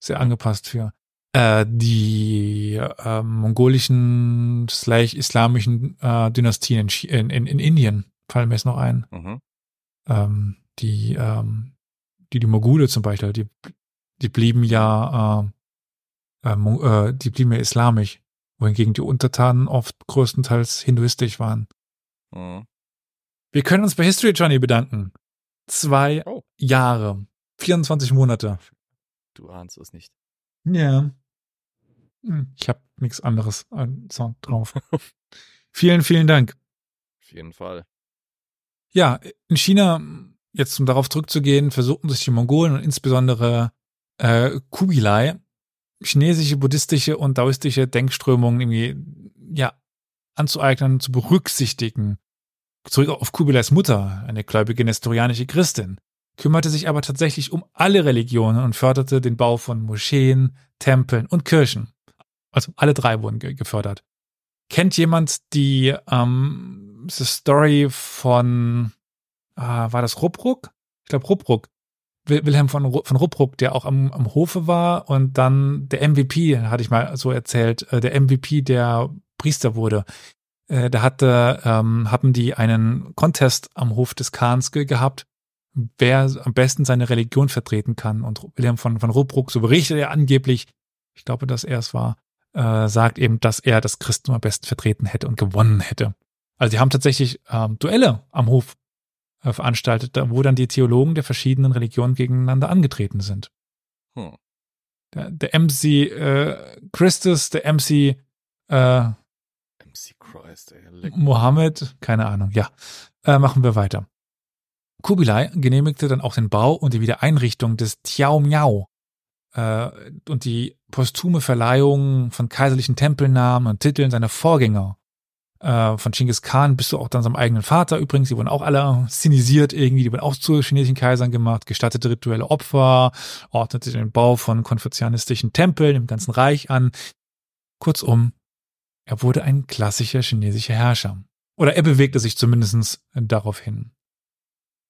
sehr angepasst für. Äh, die äh, mongolischen slash islamischen äh, Dynastien in, in, in, in Indien fallen mir jetzt noch ein. Mhm. Ähm, die, ähm, die, die Mogule zum Beispiel, die, die blieben ja, äh, äh, äh, die blieben ja islamisch, wohingegen die Untertanen oft größtenteils hinduistisch waren. Mhm. Wir können uns bei History Johnny bedanken. Zwei Oh. Jahre, 24 Monate. Du ahnst es nicht. Ja. Hm, Ich habe nichts anderes an Sound drauf. vielen, vielen Dank. Auf jeden Fall. Ja, in China, jetzt um darauf zurückzugehen, versuchten sich die Mongolen und insbesondere äh, Kubilai, chinesische, buddhistische und daoistische Denkströmungen irgendwie, ja, anzueignen, zu berücksichtigen. Zurück auf Kubilais Mutter, eine gläubige nestorianische Christin, kümmerte sich aber tatsächlich um alle Religionen und förderte den Bau von Moscheen, Tempeln und Kirchen. Also alle drei wurden ge gefördert. Kennt jemand die, ähm, die Story von, ah, war das Ruppruck? Ich glaube Ruppruck. Wil- Wilhelm von, Ru- von Ruppruck, der auch am, am Hofe war und dann der MVP, hatte ich mal so erzählt, äh, der MVP, der Priester wurde. Äh, da hatte, ähm, hatten die einen Contest am Hof des Khans ge gehabt, wer am besten seine Religion vertreten kann. Und Wilhelm von, von Ruppruck, so berichtet er angeblich, ich glaube, dass er es war, äh, sagt eben, dass er das Christentum am besten vertreten hätte und gewonnen hätte. Also die haben tatsächlich ähm, Duelle am Hof äh, veranstaltet, wo dann die Theologen der verschiedenen Religionen gegeneinander angetreten sind. Hm. Der, der MC äh, Christus, der MC äh, MC Christ, ey. Mohammed, keine Ahnung, ja. Äh, machen wir weiter. Kubilai genehmigte dann auch den Bau und die Wiedereinrichtung des Tiao Miao äh, und die posthume Verleihung von kaiserlichen Tempelnamen und Titeln seiner Vorgänger. Äh, von Genghis Khan bis zu auch dann seinem eigenen Vater übrigens, die wurden auch alle szenisiert irgendwie, die wurden auch zu chinesischen Kaisern gemacht, gestattete rituelle Opfer, ordnete den Bau von konfuzianistischen Tempeln im ganzen Reich an. Kurzum, er wurde ein klassischer chinesischer Herrscher. Oder er bewegte sich zumindest darauf hin.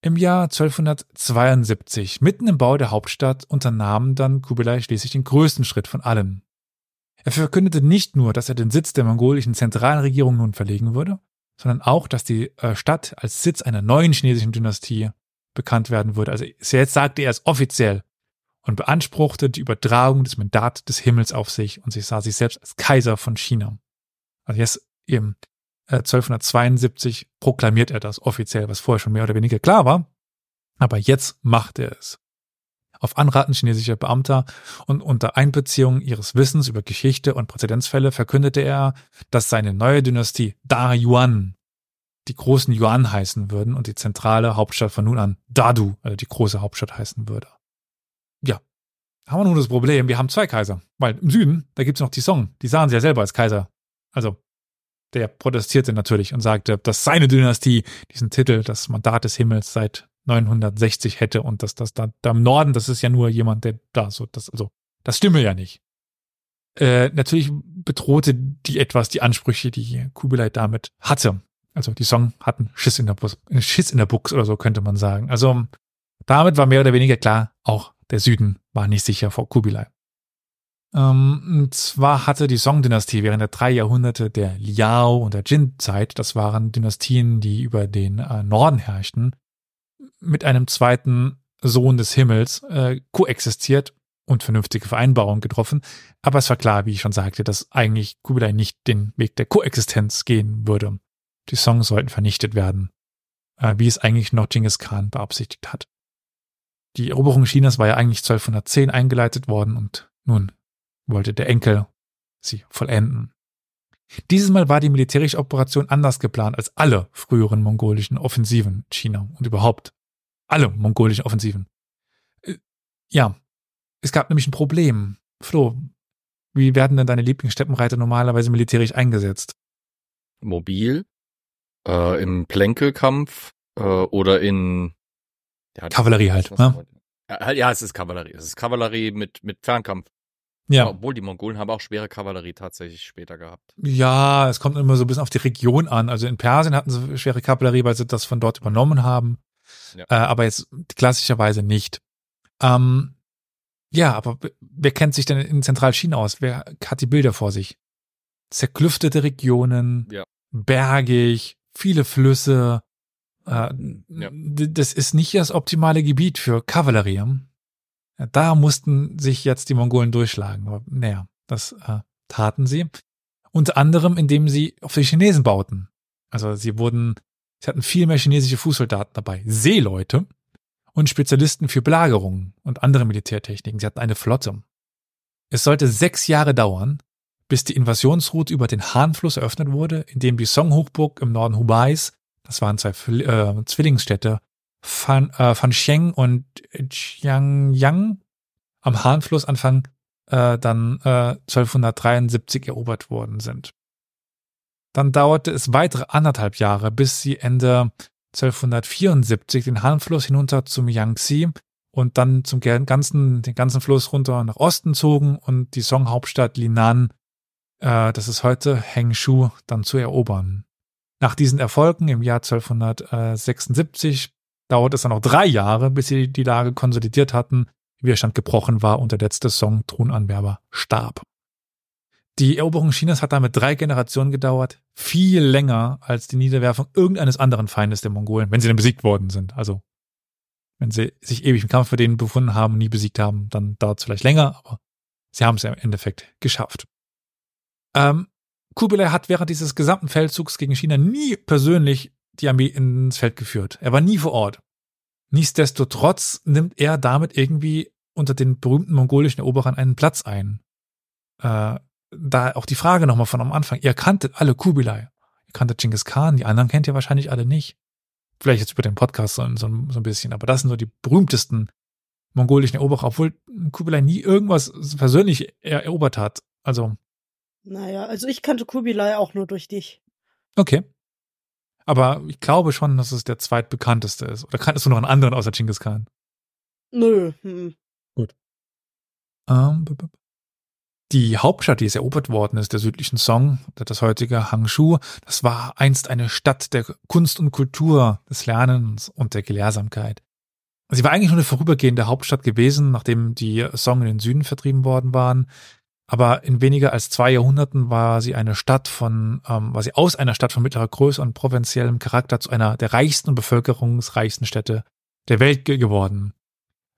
Im Jahr 1272, mitten im Bau der Hauptstadt, unternahm dann Kubilai schließlich den größten Schritt von allen. Er verkündete nicht nur, dass er den Sitz der mongolischen Zentralregierung nun verlegen würde, sondern auch, dass die äh, Stadt als Sitz einer neuen chinesischen Dynastie bekannt werden würde. Also jetzt sagte er es offiziell und beanspruchte die Übertragung des Mandat des Himmels auf sich und sich sah sich selbst als Kaiser von China. Also jetzt eben äh, 1272 proklamiert er das offiziell, was vorher schon mehr oder weniger klar war. Aber jetzt macht er es. Auf Anraten chinesischer Beamter und unter Einbeziehung ihres Wissens über Geschichte und Präzedenzfälle verkündete er, dass seine neue Dynastie Da Yuan die großen Yuan heißen würden und die zentrale Hauptstadt von nun an Dadu, also die große Hauptstadt heißen würde. Ja, haben wir nun das Problem, wir haben zwei Kaiser. Weil im Süden, da gibt's noch die Song, die sahen sie ja selber als Kaiser. Also, der protestierte natürlich und sagte, dass seine Dynastie diesen Titel, das Mandat des Himmels seit 960 hätte und dass das da, da im Norden, das ist ja nur jemand, der da so, das, also, das stimme ja nicht. Äh, natürlich bedrohte die etwas die Ansprüche, die Kubilai damit hatte. Also die Song hatten Schiss in der Bus, Schiss in der Buchs oder so könnte man sagen. Also damit war mehr oder weniger klar, auch der Süden war nicht sicher vor Kubilai. Ähm, und zwar hatte die Song-Dynastie während der drei Jahrhunderte der Liao und der Jin-Zeit, das waren Dynastien, die über den äh, Norden herrschten, mit einem zweiten Sohn des Himmels äh, koexistiert und vernünftige Vereinbarungen getroffen. Aber es war klar, wie ich schon sagte, dass eigentlich Kubilai nicht den Weg der Koexistenz gehen würde. Die Songs sollten vernichtet werden, äh, wie es eigentlich noch Genghis Khan beabsichtigt hat. Die Eroberung Chinas war ja eigentlich 1210 eingeleitet worden und nun wollte der Enkel sie vollenden. Dieses Mal war die militärische Operation anders geplant als alle früheren mongolischen Offensiven China und überhaupt alle mongolischen Offensiven. Äh, ja, es gab nämlich ein Problem. Flo, wie werden denn deine Lieblingssteppenreiter normalerweise militärisch eingesetzt? Mobil, äh, im Plänkelkampf äh, oder in ja, Kavallerie halt. Ne? Ja, es ist Kavallerie. Es ist Kavallerie mit, mit Fernkampf. Ja. Obwohl die Mongolen haben auch schwere Kavallerie tatsächlich später gehabt. Ja, es kommt immer so ein bisschen auf die Region an. Also in Persien hatten sie schwere Kavallerie, weil sie das von dort übernommen haben. Ja. Äh, aber jetzt klassischerweise nicht. Ähm, ja, aber wer kennt sich denn in Zentralchina aus? Wer hat die Bilder vor sich? Zerklüftete Regionen, ja. bergig, viele Flüsse, äh, ja. Das ist nicht das optimale Gebiet für Kavallerie. Ja, da mussten sich jetzt die Mongolen durchschlagen. Aber naja, das äh, taten sie. Unter anderem, indem sie auf die Chinesen bauten. Also sie wurden, sie hatten viel mehr chinesische Fußsoldaten dabei. Seeleute und Spezialisten für Belagerungen und andere Militärtechniken. Sie hatten eine Flotte. Es sollte sechs Jahre dauern, bis die Invasionsroute über den Han-Fluss eröffnet wurde, in dem die Song-Hochburg im Norden Hubais das waren zwei äh, Zwillingsstädte, Fan, äh, Fansheng und Xiangyang am Han-Fluss Anfang äh, dann äh, 1273 erobert worden sind. Dann dauerte es weitere anderthalb Jahre, bis sie Ende 1274 den Han-Fluss hinunter zum Yangtze und dann zum ganzen, den ganzen Fluss runter nach Osten zogen und die Song-Hauptstadt Linan, äh, das ist heute Hengshu, dann zu erobern. Nach diesen Erfolgen im Jahr 1276 dauert es dann noch drei Jahre, bis sie die Lage konsolidiert hatten, Widerstand gebrochen war und der letzte Song Thronanwerber starb. Die Eroberung Chinas hat damit drei Generationen gedauert, viel länger als die Niederwerfung irgendeines anderen Feindes der Mongolen, wenn sie denn besiegt worden sind. Also, wenn sie sich ewig im Kampf mit denen befunden haben, nie besiegt haben, dann dauert es vielleicht länger, aber sie haben es ja im Endeffekt geschafft. Ähm, Kubilai hat während dieses gesamten Feldzugs gegen China nie persönlich die Armee ins Feld geführt. Er war nie vor Ort. Nichtsdestotrotz nimmt er damit irgendwie unter den berühmten mongolischen Eroberern einen Platz ein. Äh, da auch die Frage nochmal von am Anfang. Ihr kanntet alle Kubilai. Ihr kanntet Genghis Khan, die anderen kennt ihr wahrscheinlich alle nicht. Vielleicht jetzt über den Podcast so, so, so ein bisschen, aber das sind so die berühmtesten mongolischen Eroberer, obwohl Kubilai nie irgendwas persönlich erobert hat. Also naja, also ich kannte Kubilai auch nur durch dich. Okay. Aber ich glaube schon, dass es der zweitbekannteste ist. Oder kanntest du noch einen anderen außer Genghis Khan? Nö. Hm. Gut. Ähm, die Hauptstadt, die es erobert worden ist, der südlichen Song, das heutige Hangshu, das war einst eine Stadt der Kunst und Kultur, des Lernens und der Gelehrsamkeit. Sie war eigentlich nur eine vorübergehende Hauptstadt gewesen, nachdem die Song in den Süden vertrieben worden waren aber in weniger als zwei Jahrhunderten war sie eine Stadt von, ähm, war sie aus einer Stadt von mittlerer Größe und provinziellem Charakter zu einer der reichsten und bevölkerungsreichsten Städte der Welt ge geworden.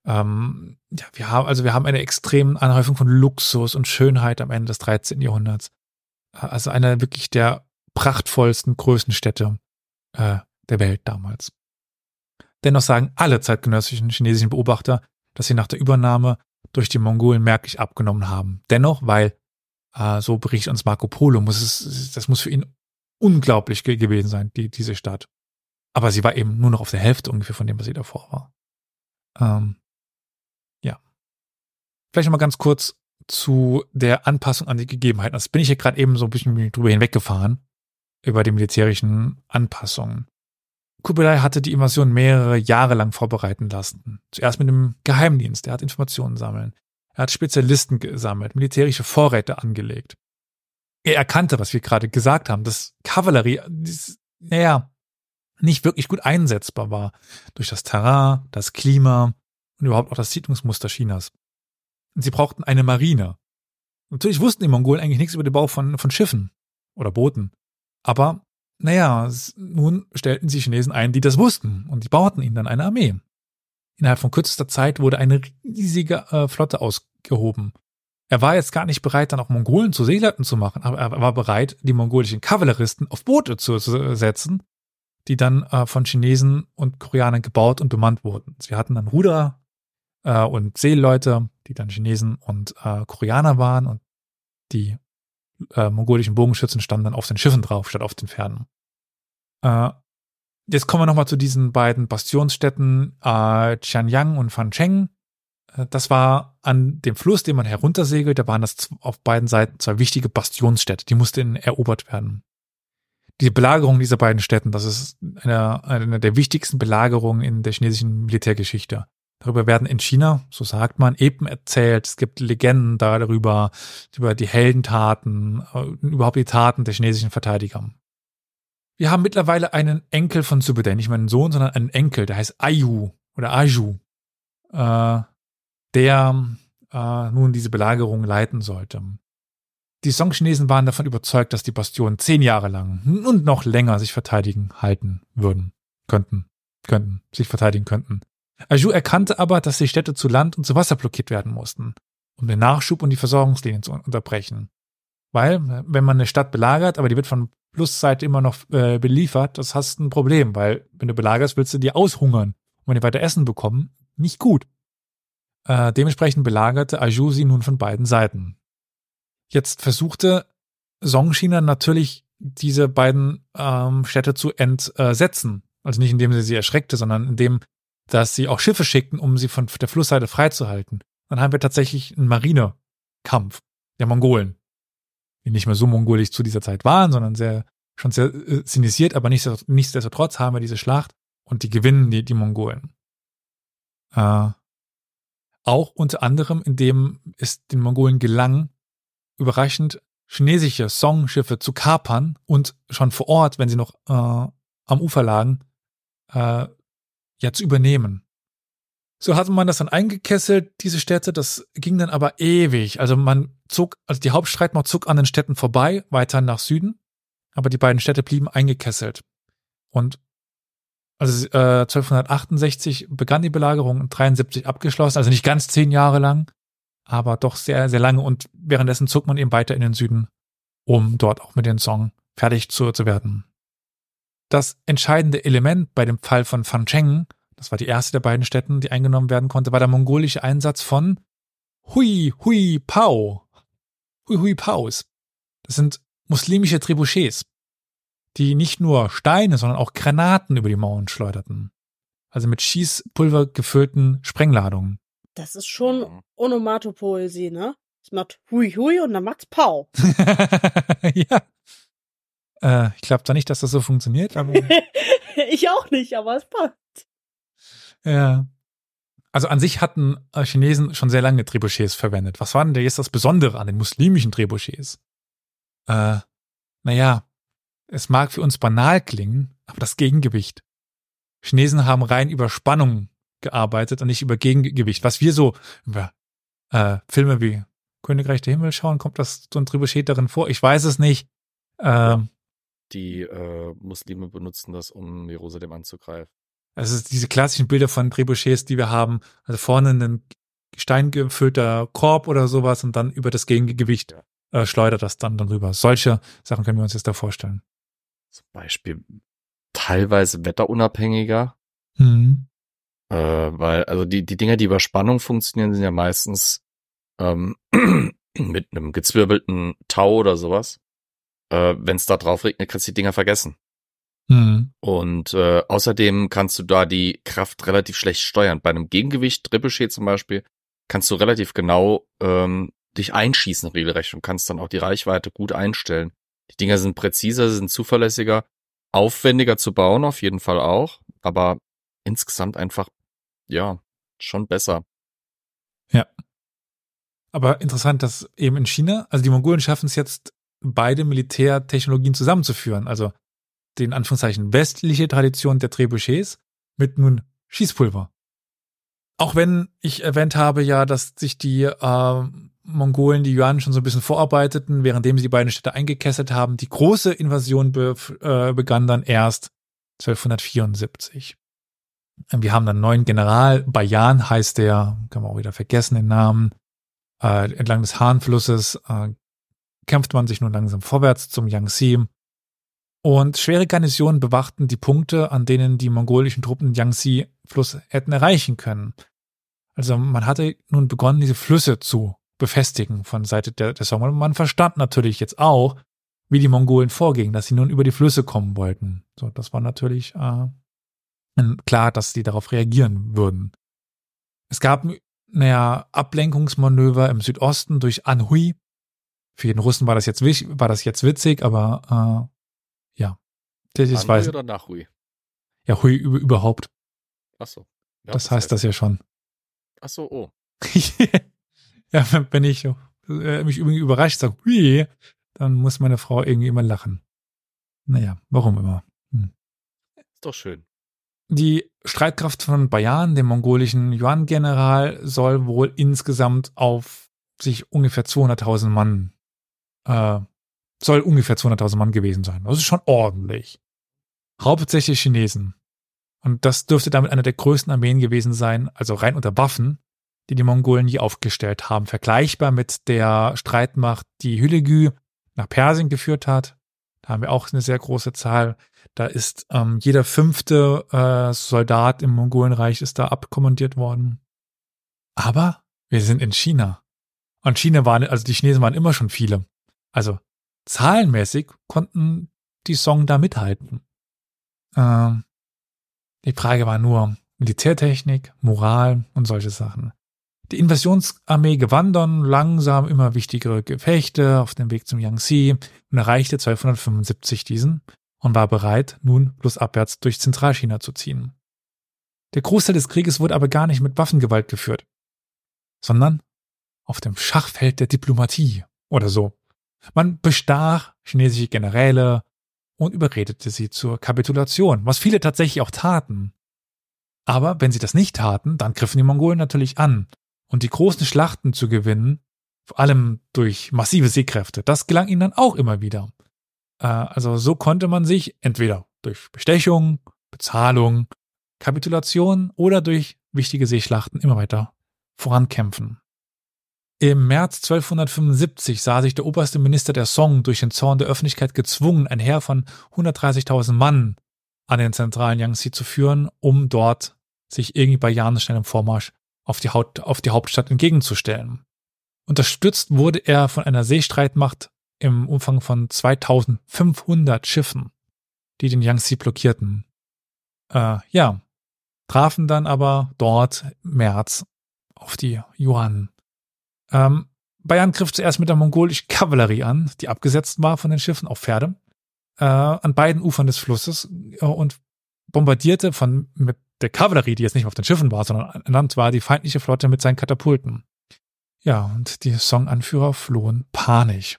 Ähm, ja, wir haben, also wir haben eine extreme Anhäufung von Luxus und Schönheit am Ende des 13. Jahrhunderts. Äh, also eine wirklich der prachtvollsten, größten Städte äh, der Welt damals. Dennoch sagen alle zeitgenössischen chinesischen Beobachter, dass sie nach der Übernahme durch die Mongolen merklich abgenommen haben. Dennoch, weil, äh, so berichtet uns Marco Polo, muss es, das muss für ihn unglaublich ge gewesen sein, die, diese Stadt. Aber sie war eben nur noch auf der Hälfte ungefähr von dem, was sie davor war. Ähm, ja. Vielleicht noch mal ganz kurz zu der Anpassung an die Gegebenheiten. Das bin ich hier gerade eben so ein bisschen drüber hinweggefahren, über die militärischen Anpassungen. Kubilai hatte die Invasion mehrere Jahre lang vorbereiten lassen. Zuerst mit dem Geheimdienst, er hat Informationen sammeln. Er hat Spezialisten gesammelt, militärische Vorräte angelegt. Er erkannte, was wir gerade gesagt haben, dass Kavallerie, naja, nicht wirklich gut einsetzbar war durch das Terrain, das Klima und überhaupt auch das Siedlungsmuster Chinas. Und sie brauchten eine Marine. Natürlich wussten die Mongolen eigentlich nichts über den Bau von, von Schiffen oder Booten. Aber, naja, nun stellten sie Chinesen ein, die das wussten und die bauten ihnen dann eine Armee. Innerhalb von kürzester Zeit wurde eine riesige äh, Flotte ausgehoben. Er war jetzt gar nicht bereit, dann auch Mongolen zu Seeleuten zu machen, aber er war bereit, die mongolischen Kavalleristen auf Boote zu setzen, die dann äh, von Chinesen und Koreanern gebaut und bemannt wurden. Sie hatten dann Ruder äh, und Seeleute, die dann Chinesen und äh, Koreaner waren und die äh, mongolischen Bogenschützen standen dann auf den Schiffen drauf, statt auf den Pferden. Äh, jetzt kommen wir nochmal zu diesen beiden Bastionsstädten äh, Qianyang und Fancheng. Äh, das war an dem Fluss, den man heruntersegelt, da waren das auf beiden Seiten zwei wichtige Bastionsstädte, die mussten erobert werden. Die Belagerung dieser beiden Städten, das ist eine, eine der wichtigsten Belagerungen in der chinesischen Militärgeschichte. Darüber werden in China, so sagt man, eben erzählt. Es gibt Legenden darüber, über die Heldentaten, äh, überhaupt die Taten der chinesischen Verteidiger. Wir haben mittlerweile einen Enkel von Subedai, nicht meinen Sohn, sondern einen Enkel, der heißt Ayu oder Aju, äh, der äh, nun diese Belagerung leiten sollte. Die Song-Chinesen waren davon überzeugt, dass die Bastionen zehn Jahre lang und noch länger sich verteidigen halten würden, könnten, könnten, sich verteidigen könnten. Aju erkannte aber, dass die Städte zu Land und zu Wasser blockiert werden mussten, um den Nachschub und die Versorgungslinien zu unterbrechen. Weil, wenn man eine Stadt belagert, aber die wird von Flussseite immer noch äh, beliefert, das hast ein Problem, weil wenn du belagerst, willst du dir aushungern. Und wenn die weiter Essen bekommen, nicht gut. Äh, dementsprechend belagerte Aju sie nun von beiden Seiten. Jetzt versuchte Songchina natürlich diese beiden ähm, Städte zu entsetzen. Also nicht indem sie sie erschreckte, sondern indem dass sie auch Schiffe schickten, um sie von der Flussseite freizuhalten. Dann haben wir tatsächlich einen Marinekampf der Mongolen, die nicht mehr so mongolisch zu dieser Zeit waren, sondern sehr schon sehr äh, sinisiert, aber nichtsdestotrotz haben wir diese Schlacht und die gewinnen die, die Mongolen. Äh, auch unter anderem, indem es den Mongolen gelang, überraschend chinesische Song-Schiffe zu kapern und schon vor Ort, wenn sie noch äh, am Ufer lagen, äh, zu übernehmen. So hatte man das dann eingekesselt, diese Städte, das ging dann aber ewig. Also man zog, also die Hauptstreitmacht zog an den Städten vorbei, weiter nach Süden, aber die beiden Städte blieben eingekesselt. Und also äh, 1268 begann die Belagerung und 73 abgeschlossen, also nicht ganz zehn Jahre lang, aber doch sehr, sehr lange. Und währenddessen zog man eben weiter in den Süden, um dort auch mit dem Song fertig zu, zu werden. Das entscheidende Element bei dem Fall von Fancheng, das war die erste der beiden Städten, die eingenommen werden konnte, war der mongolische Einsatz von Hui Hui Pao. Hui Hui Paos. Das sind muslimische Trebuchets, die nicht nur Steine, sondern auch Granaten über die Mauern schleuderten. Also mit Schießpulver gefüllten Sprengladungen. Das ist schon Onomatopoesie, ne? Es macht Hui Hui und dann macht's Pau. ja. Äh, ich glaube zwar nicht, dass das so funktioniert, aber. ich auch nicht, aber es passt. Ja. Also an sich hatten äh, Chinesen schon sehr lange Trebuchets verwendet. Was war denn jetzt das Besondere an den muslimischen Trebuchets? Äh, naja, es mag für uns banal klingen, aber das Gegengewicht. Chinesen haben rein über Spannung gearbeitet und nicht über Gegengewicht. Was wir so über äh, Filme wie Königreich der Himmel schauen, kommt das so ein Trebuchet darin vor? Ich weiß es nicht. Ähm, die äh, Muslime benutzen das, um Jerusalem anzugreifen. Also diese klassischen Bilder von Trebuchets, die wir haben. Also vorne ein steingefüllter Korb oder sowas und dann über das Gegengewicht äh, schleudert das dann darüber. Solche Sachen können wir uns jetzt da vorstellen. Zum Beispiel teilweise wetterunabhängiger. Mhm. Äh, weil, also die, die Dinger, die über Spannung funktionieren, sind ja meistens ähm, mit einem gezwirbelten Tau oder sowas. Äh, wenn es da drauf regnet, kannst du die Dinger vergessen. Hm. Und äh, außerdem kannst du da die Kraft relativ schlecht steuern. Bei einem Gegengewicht, Ricochet zum Beispiel, kannst du relativ genau ähm, dich einschießen regelrecht und kannst dann auch die Reichweite gut einstellen. Die Dinger sind präziser, sind zuverlässiger, aufwendiger zu bauen auf jeden Fall auch, aber insgesamt einfach, ja, schon besser. Aber interessant, dass eben in China, also die Mongolen schaffen es jetzt, beide Militärtechnologien zusammenzuführen. Also den Anführungszeichen westliche Tradition der Trebuchets mit nun Schießpulver. Auch wenn ich erwähnt habe ja, dass sich die äh, Mongolen, die Yuan schon so ein bisschen vorarbeiteten, währenddem sie die beiden Städte eingekesselt haben. Die große Invasion be äh, begann dann erst 1274. Wir haben dann einen neuen General, Bayan heißt der, kann man auch wieder vergessen den Namen. Äh, entlang des Han-Flusses äh, kämpft man sich nun langsam vorwärts zum Yangtze. Und schwere Garnisonen bewachten die Punkte, an denen die mongolischen Truppen den Yangtze-Fluss hätten erreichen können. Also man hatte nun begonnen, diese Flüsse zu befestigen von Seite der, der. Und man verstand natürlich jetzt auch, wie die Mongolen vorgingen, dass sie nun über die Flüsse kommen wollten. So, das war natürlich äh, klar, dass sie darauf reagieren würden. Es gab naja, Ablenkungsmanöver im Südosten durch Anhui. Für jeden Russen war das jetzt, war das jetzt witzig, aber äh, ja. Das ist weiß. oder nach Hui? Ja, Hui überhaupt. Ach so. Ja, das, das, heißt das ja schon. Ach so, oh. ja, wenn ich äh, mich irgendwie überrascht sage, Hui, dann muss meine Frau irgendwie immer lachen. Naja, warum immer? Hm. Ist doch schön. Die Streitkraft von Bayan, dem mongolischen Yuan-General, soll wohl insgesamt auf sich ungefähr 200.000 Mann, äh, soll ungefähr 200.000 Mann gewesen sein. Das ist schon ordentlich. Hauptsächlich Chinesen. Und das dürfte damit eine der größten Armeen gewesen sein, also rein unter Waffen, die die Mongolen je aufgestellt haben. Vergleichbar mit der Streitmacht, die Hülegü nach Persien geführt hat. Da haben wir auch eine sehr große Zahl. Da ist ähm, jeder fünfte äh, Soldat im Mongolenreich ist da abkommandiert worden. Aber wir sind in China. Und China waren, also die Chinesen waren immer schon viele. Also zahlenmäßig konnten die Song da mithalten. Ähm, die Frage war nur Militärtechnik, Moral und solche Sachen. Die Invasionsarmee gewann dann langsam immer wichtigere Gefechte auf dem Weg zum Yangtze und erreichte 1275 diesen und war bereit, nun flussabwärts durch Zentralchina zu ziehen. Der Großteil des Krieges wurde aber gar nicht mit Waffengewalt geführt, sondern auf dem Schachfeld der Diplomatie oder so. Man bestach chinesische Generäle und überredete sie zur Kapitulation, was viele tatsächlich auch taten. Aber wenn sie das nicht taten, dann griffen die Mongolen natürlich an. Und die großen Schlachten zu gewinnen, vor allem durch massive Seekräfte, das gelang ihnen dann auch immer wieder. Äh, also so konnte man sich entweder durch Bestechung, Bezahlung, Kapitulation oder durch wichtige Seeschlachten immer weiter vorankämpfen. Im März 1275 sah sich der oberste Minister der Song durch den Zorn der Öffentlichkeit gezwungen, ein Heer von 130.000 Mann an den zentralen Yangtze zu führen, um dort sich irgendwie bei schnellem Vormarsch auf die, Haut, auf die Hauptstadt entgegenzustellen. Unterstützt wurde er von einer Seestreitmacht im Umfang von 2500 Schiffen, die den Yangtze blockierten. Äh, ja, trafen dann aber dort im März auf die Yuan. Ähm, Bayern griff zuerst mit der mongolischen Kavallerie an, die abgesetzt war von den Schiffen auf Pferde, äh, an beiden Ufern des Flusses äh, und bombardierte von mit der Kavallerie, die jetzt nicht auf den Schiffen war, sondern an Land war, die feindliche Flotte mit seinen Katapulten. Ja, und die Song-Anführer flohen panisch.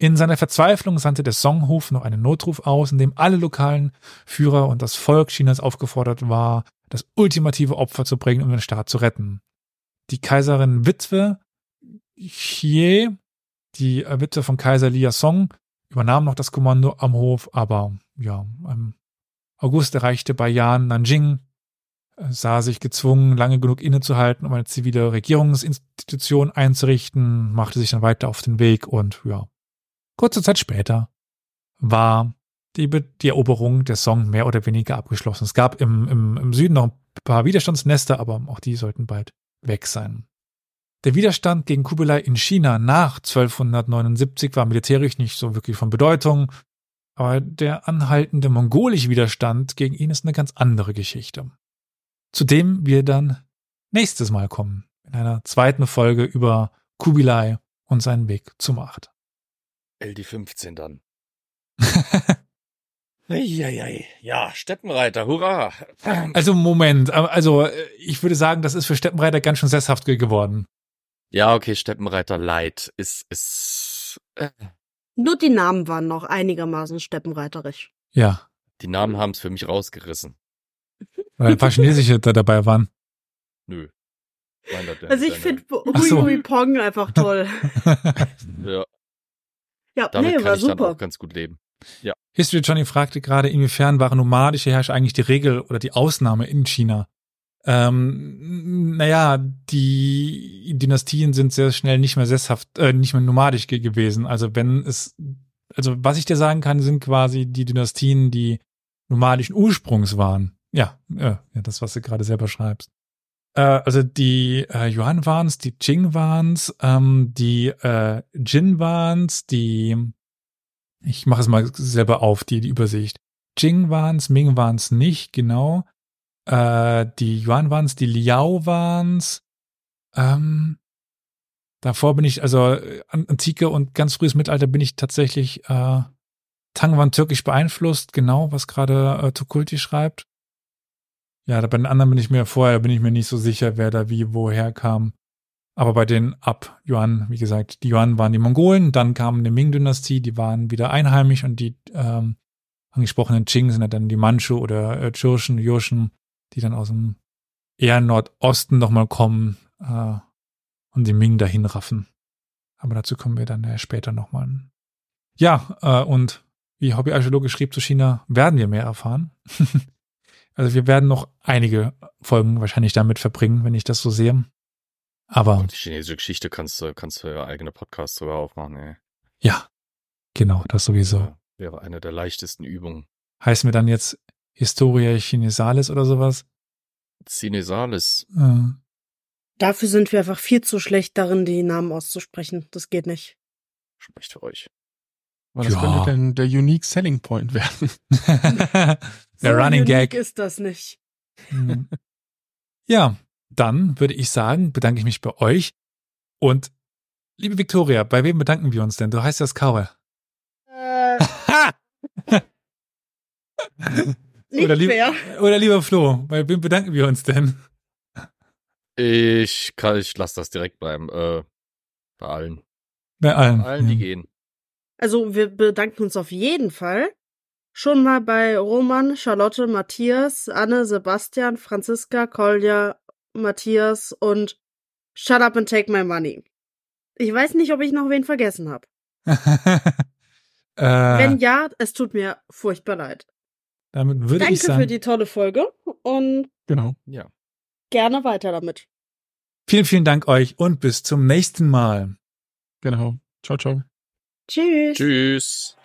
In seiner Verzweiflung sandte der Songhof noch einen Notruf aus, in dem alle lokalen Führer und das Volk Chinas aufgefordert war, das ultimative Opfer zu bringen, um den Staat zu retten. Die Kaiserin Witwe Xie, die Witwe von Kaiser Lia Song, übernahm noch das Kommando am Hof, aber ja, im August erreichte Bayan Nanjing, sah sich gezwungen, lange genug innezuhalten, um eine zivile Regierungsinstitution einzurichten, machte sich dann weiter auf den Weg und ja, Kurze Zeit später war die, die Eroberung der Song mehr oder weniger abgeschlossen. Es gab im, im, im Süden noch ein paar Widerstandsnester, aber auch die sollten bald weg sein. Der Widerstand gegen Kubilai in China nach 1279 war militärisch nicht so wirklich von Bedeutung, aber der anhaltende mongolische Widerstand gegen ihn ist eine ganz andere Geschichte. Zu dem wir dann nächstes Mal kommen, in einer zweiten Folge über Kubilai und seinen Weg zur Macht. LD15 dann. Eieiei. Ja, Steppenreiter, hurra. Also Moment, also ich würde sagen, das ist für Steppenreiter ganz schön sesshaft geworden. Ja, okay, Steppenreiter Light ist, ist, äh. Nur die Namen waren noch einigermaßen steppenreiterisch. Ja. Die Namen haben es für mich rausgerissen. Weil ein paar Chinesische da dabei waren. Nö. Meine, der, Also ich finde Ach so. Hui Hui Pong einfach toll. ja, Ja, damit nee, kann war ich dann super. auch ganz gut leben. History Johnny fragte gerade, inwiefern waren nomadische Herrscher eigentlich die Regel oder die Ausnahme in China? Ähm, naja, die Dynastien sind sehr schnell nicht mehr sesshaft, äh, nicht mehr nomadisch ge gewesen. Also wenn es, also was ich dir sagen kann, sind quasi die Dynastien, die nomadischen Ursprungs waren. Ja, äh, ja das, was du gerade selber schreibst. Äh, also die äh, Yuan waren's, die Qing waren's, ähm, die äh, Jin waren's, die ich mache es mal selber auf, die, die Übersicht. Jing waren's, Ming waren's nicht, genau. Äh, die Yuan waren's, die Liao waren's. Ähm, davor bin ich, also äh, an- Antike und ganz frühes Mittelalter bin ich tatsächlich, äh, Tang waren türkisch beeinflusst, genau, was gerade äh, Tukulti schreibt. Ja, bei den anderen bin ich mir vorher, bin ich mir nicht so sicher, wer da wie woher kam. Aber bei den ab Yuan, wie gesagt, die Yuan waren die Mongolen, dann kam die Ming-Dynastie, die waren wieder einheimisch und die ähm, angesprochenen Qing sind ja dann die Manchu oder äh, Churchen, Jurchen, die dann aus dem eher Nordosten nochmal kommen äh, und die Ming dahin raffen. Aber dazu kommen wir dann äh, später nochmal. Ja, äh, und wie Hobbyarchäologe schrieb zu China, werden wir mehr erfahren. also wir werden noch einige Folgen wahrscheinlich damit verbringen, wenn ich das so sehe. Aber Und die chinesische Geschichte kannst du, kannst du ja eigene Podcasts sogar aufmachen, ey. ja, genau, das sowieso. Ja, Wäre eine der leichtesten Übungen. Heißen wir dann jetzt Historia Chinesalis oder sowas? Cinesalis. Äh, Dafür sind wir einfach viel zu schlecht darin, die Namen auszusprechen. Das geht nicht. Spricht für euch. Das Ja. könnte denn der Unique Selling Point werden. Der so Running unique Gag. ist das nicht. Mhm. Ja, dann würde ich sagen, bedanke ich mich bei euch. Und liebe Victoria, bei wem bedanken wir uns denn? Du heißt ja Skaue. Äh, nicht Oder lieb- fair. Oder lieber Flo, bei wem bedanken wir uns denn? Ich kann, ich lass das direkt bleiben. Äh, bei allen. Bei allen. Bei allen, die ja. gehen. Also wir bedanken uns auf jeden Fall. Schon mal bei Roman, Charlotte, Matthias, Anne, Sebastian, Franziska, Kolja, Matthias und Shut Up and Take My Money. Ich weiß nicht, ob ich noch wen vergessen habe. äh, Wenn ja, es tut mir furchtbar leid. Damit würde Danke ich sagen, für die tolle Folge und Genau. Ja. gerne weiter damit. vielen, vielen Dank euch und bis zum nächsten Mal. Genau. Ciao, ciao. Tschüss. Tschüss.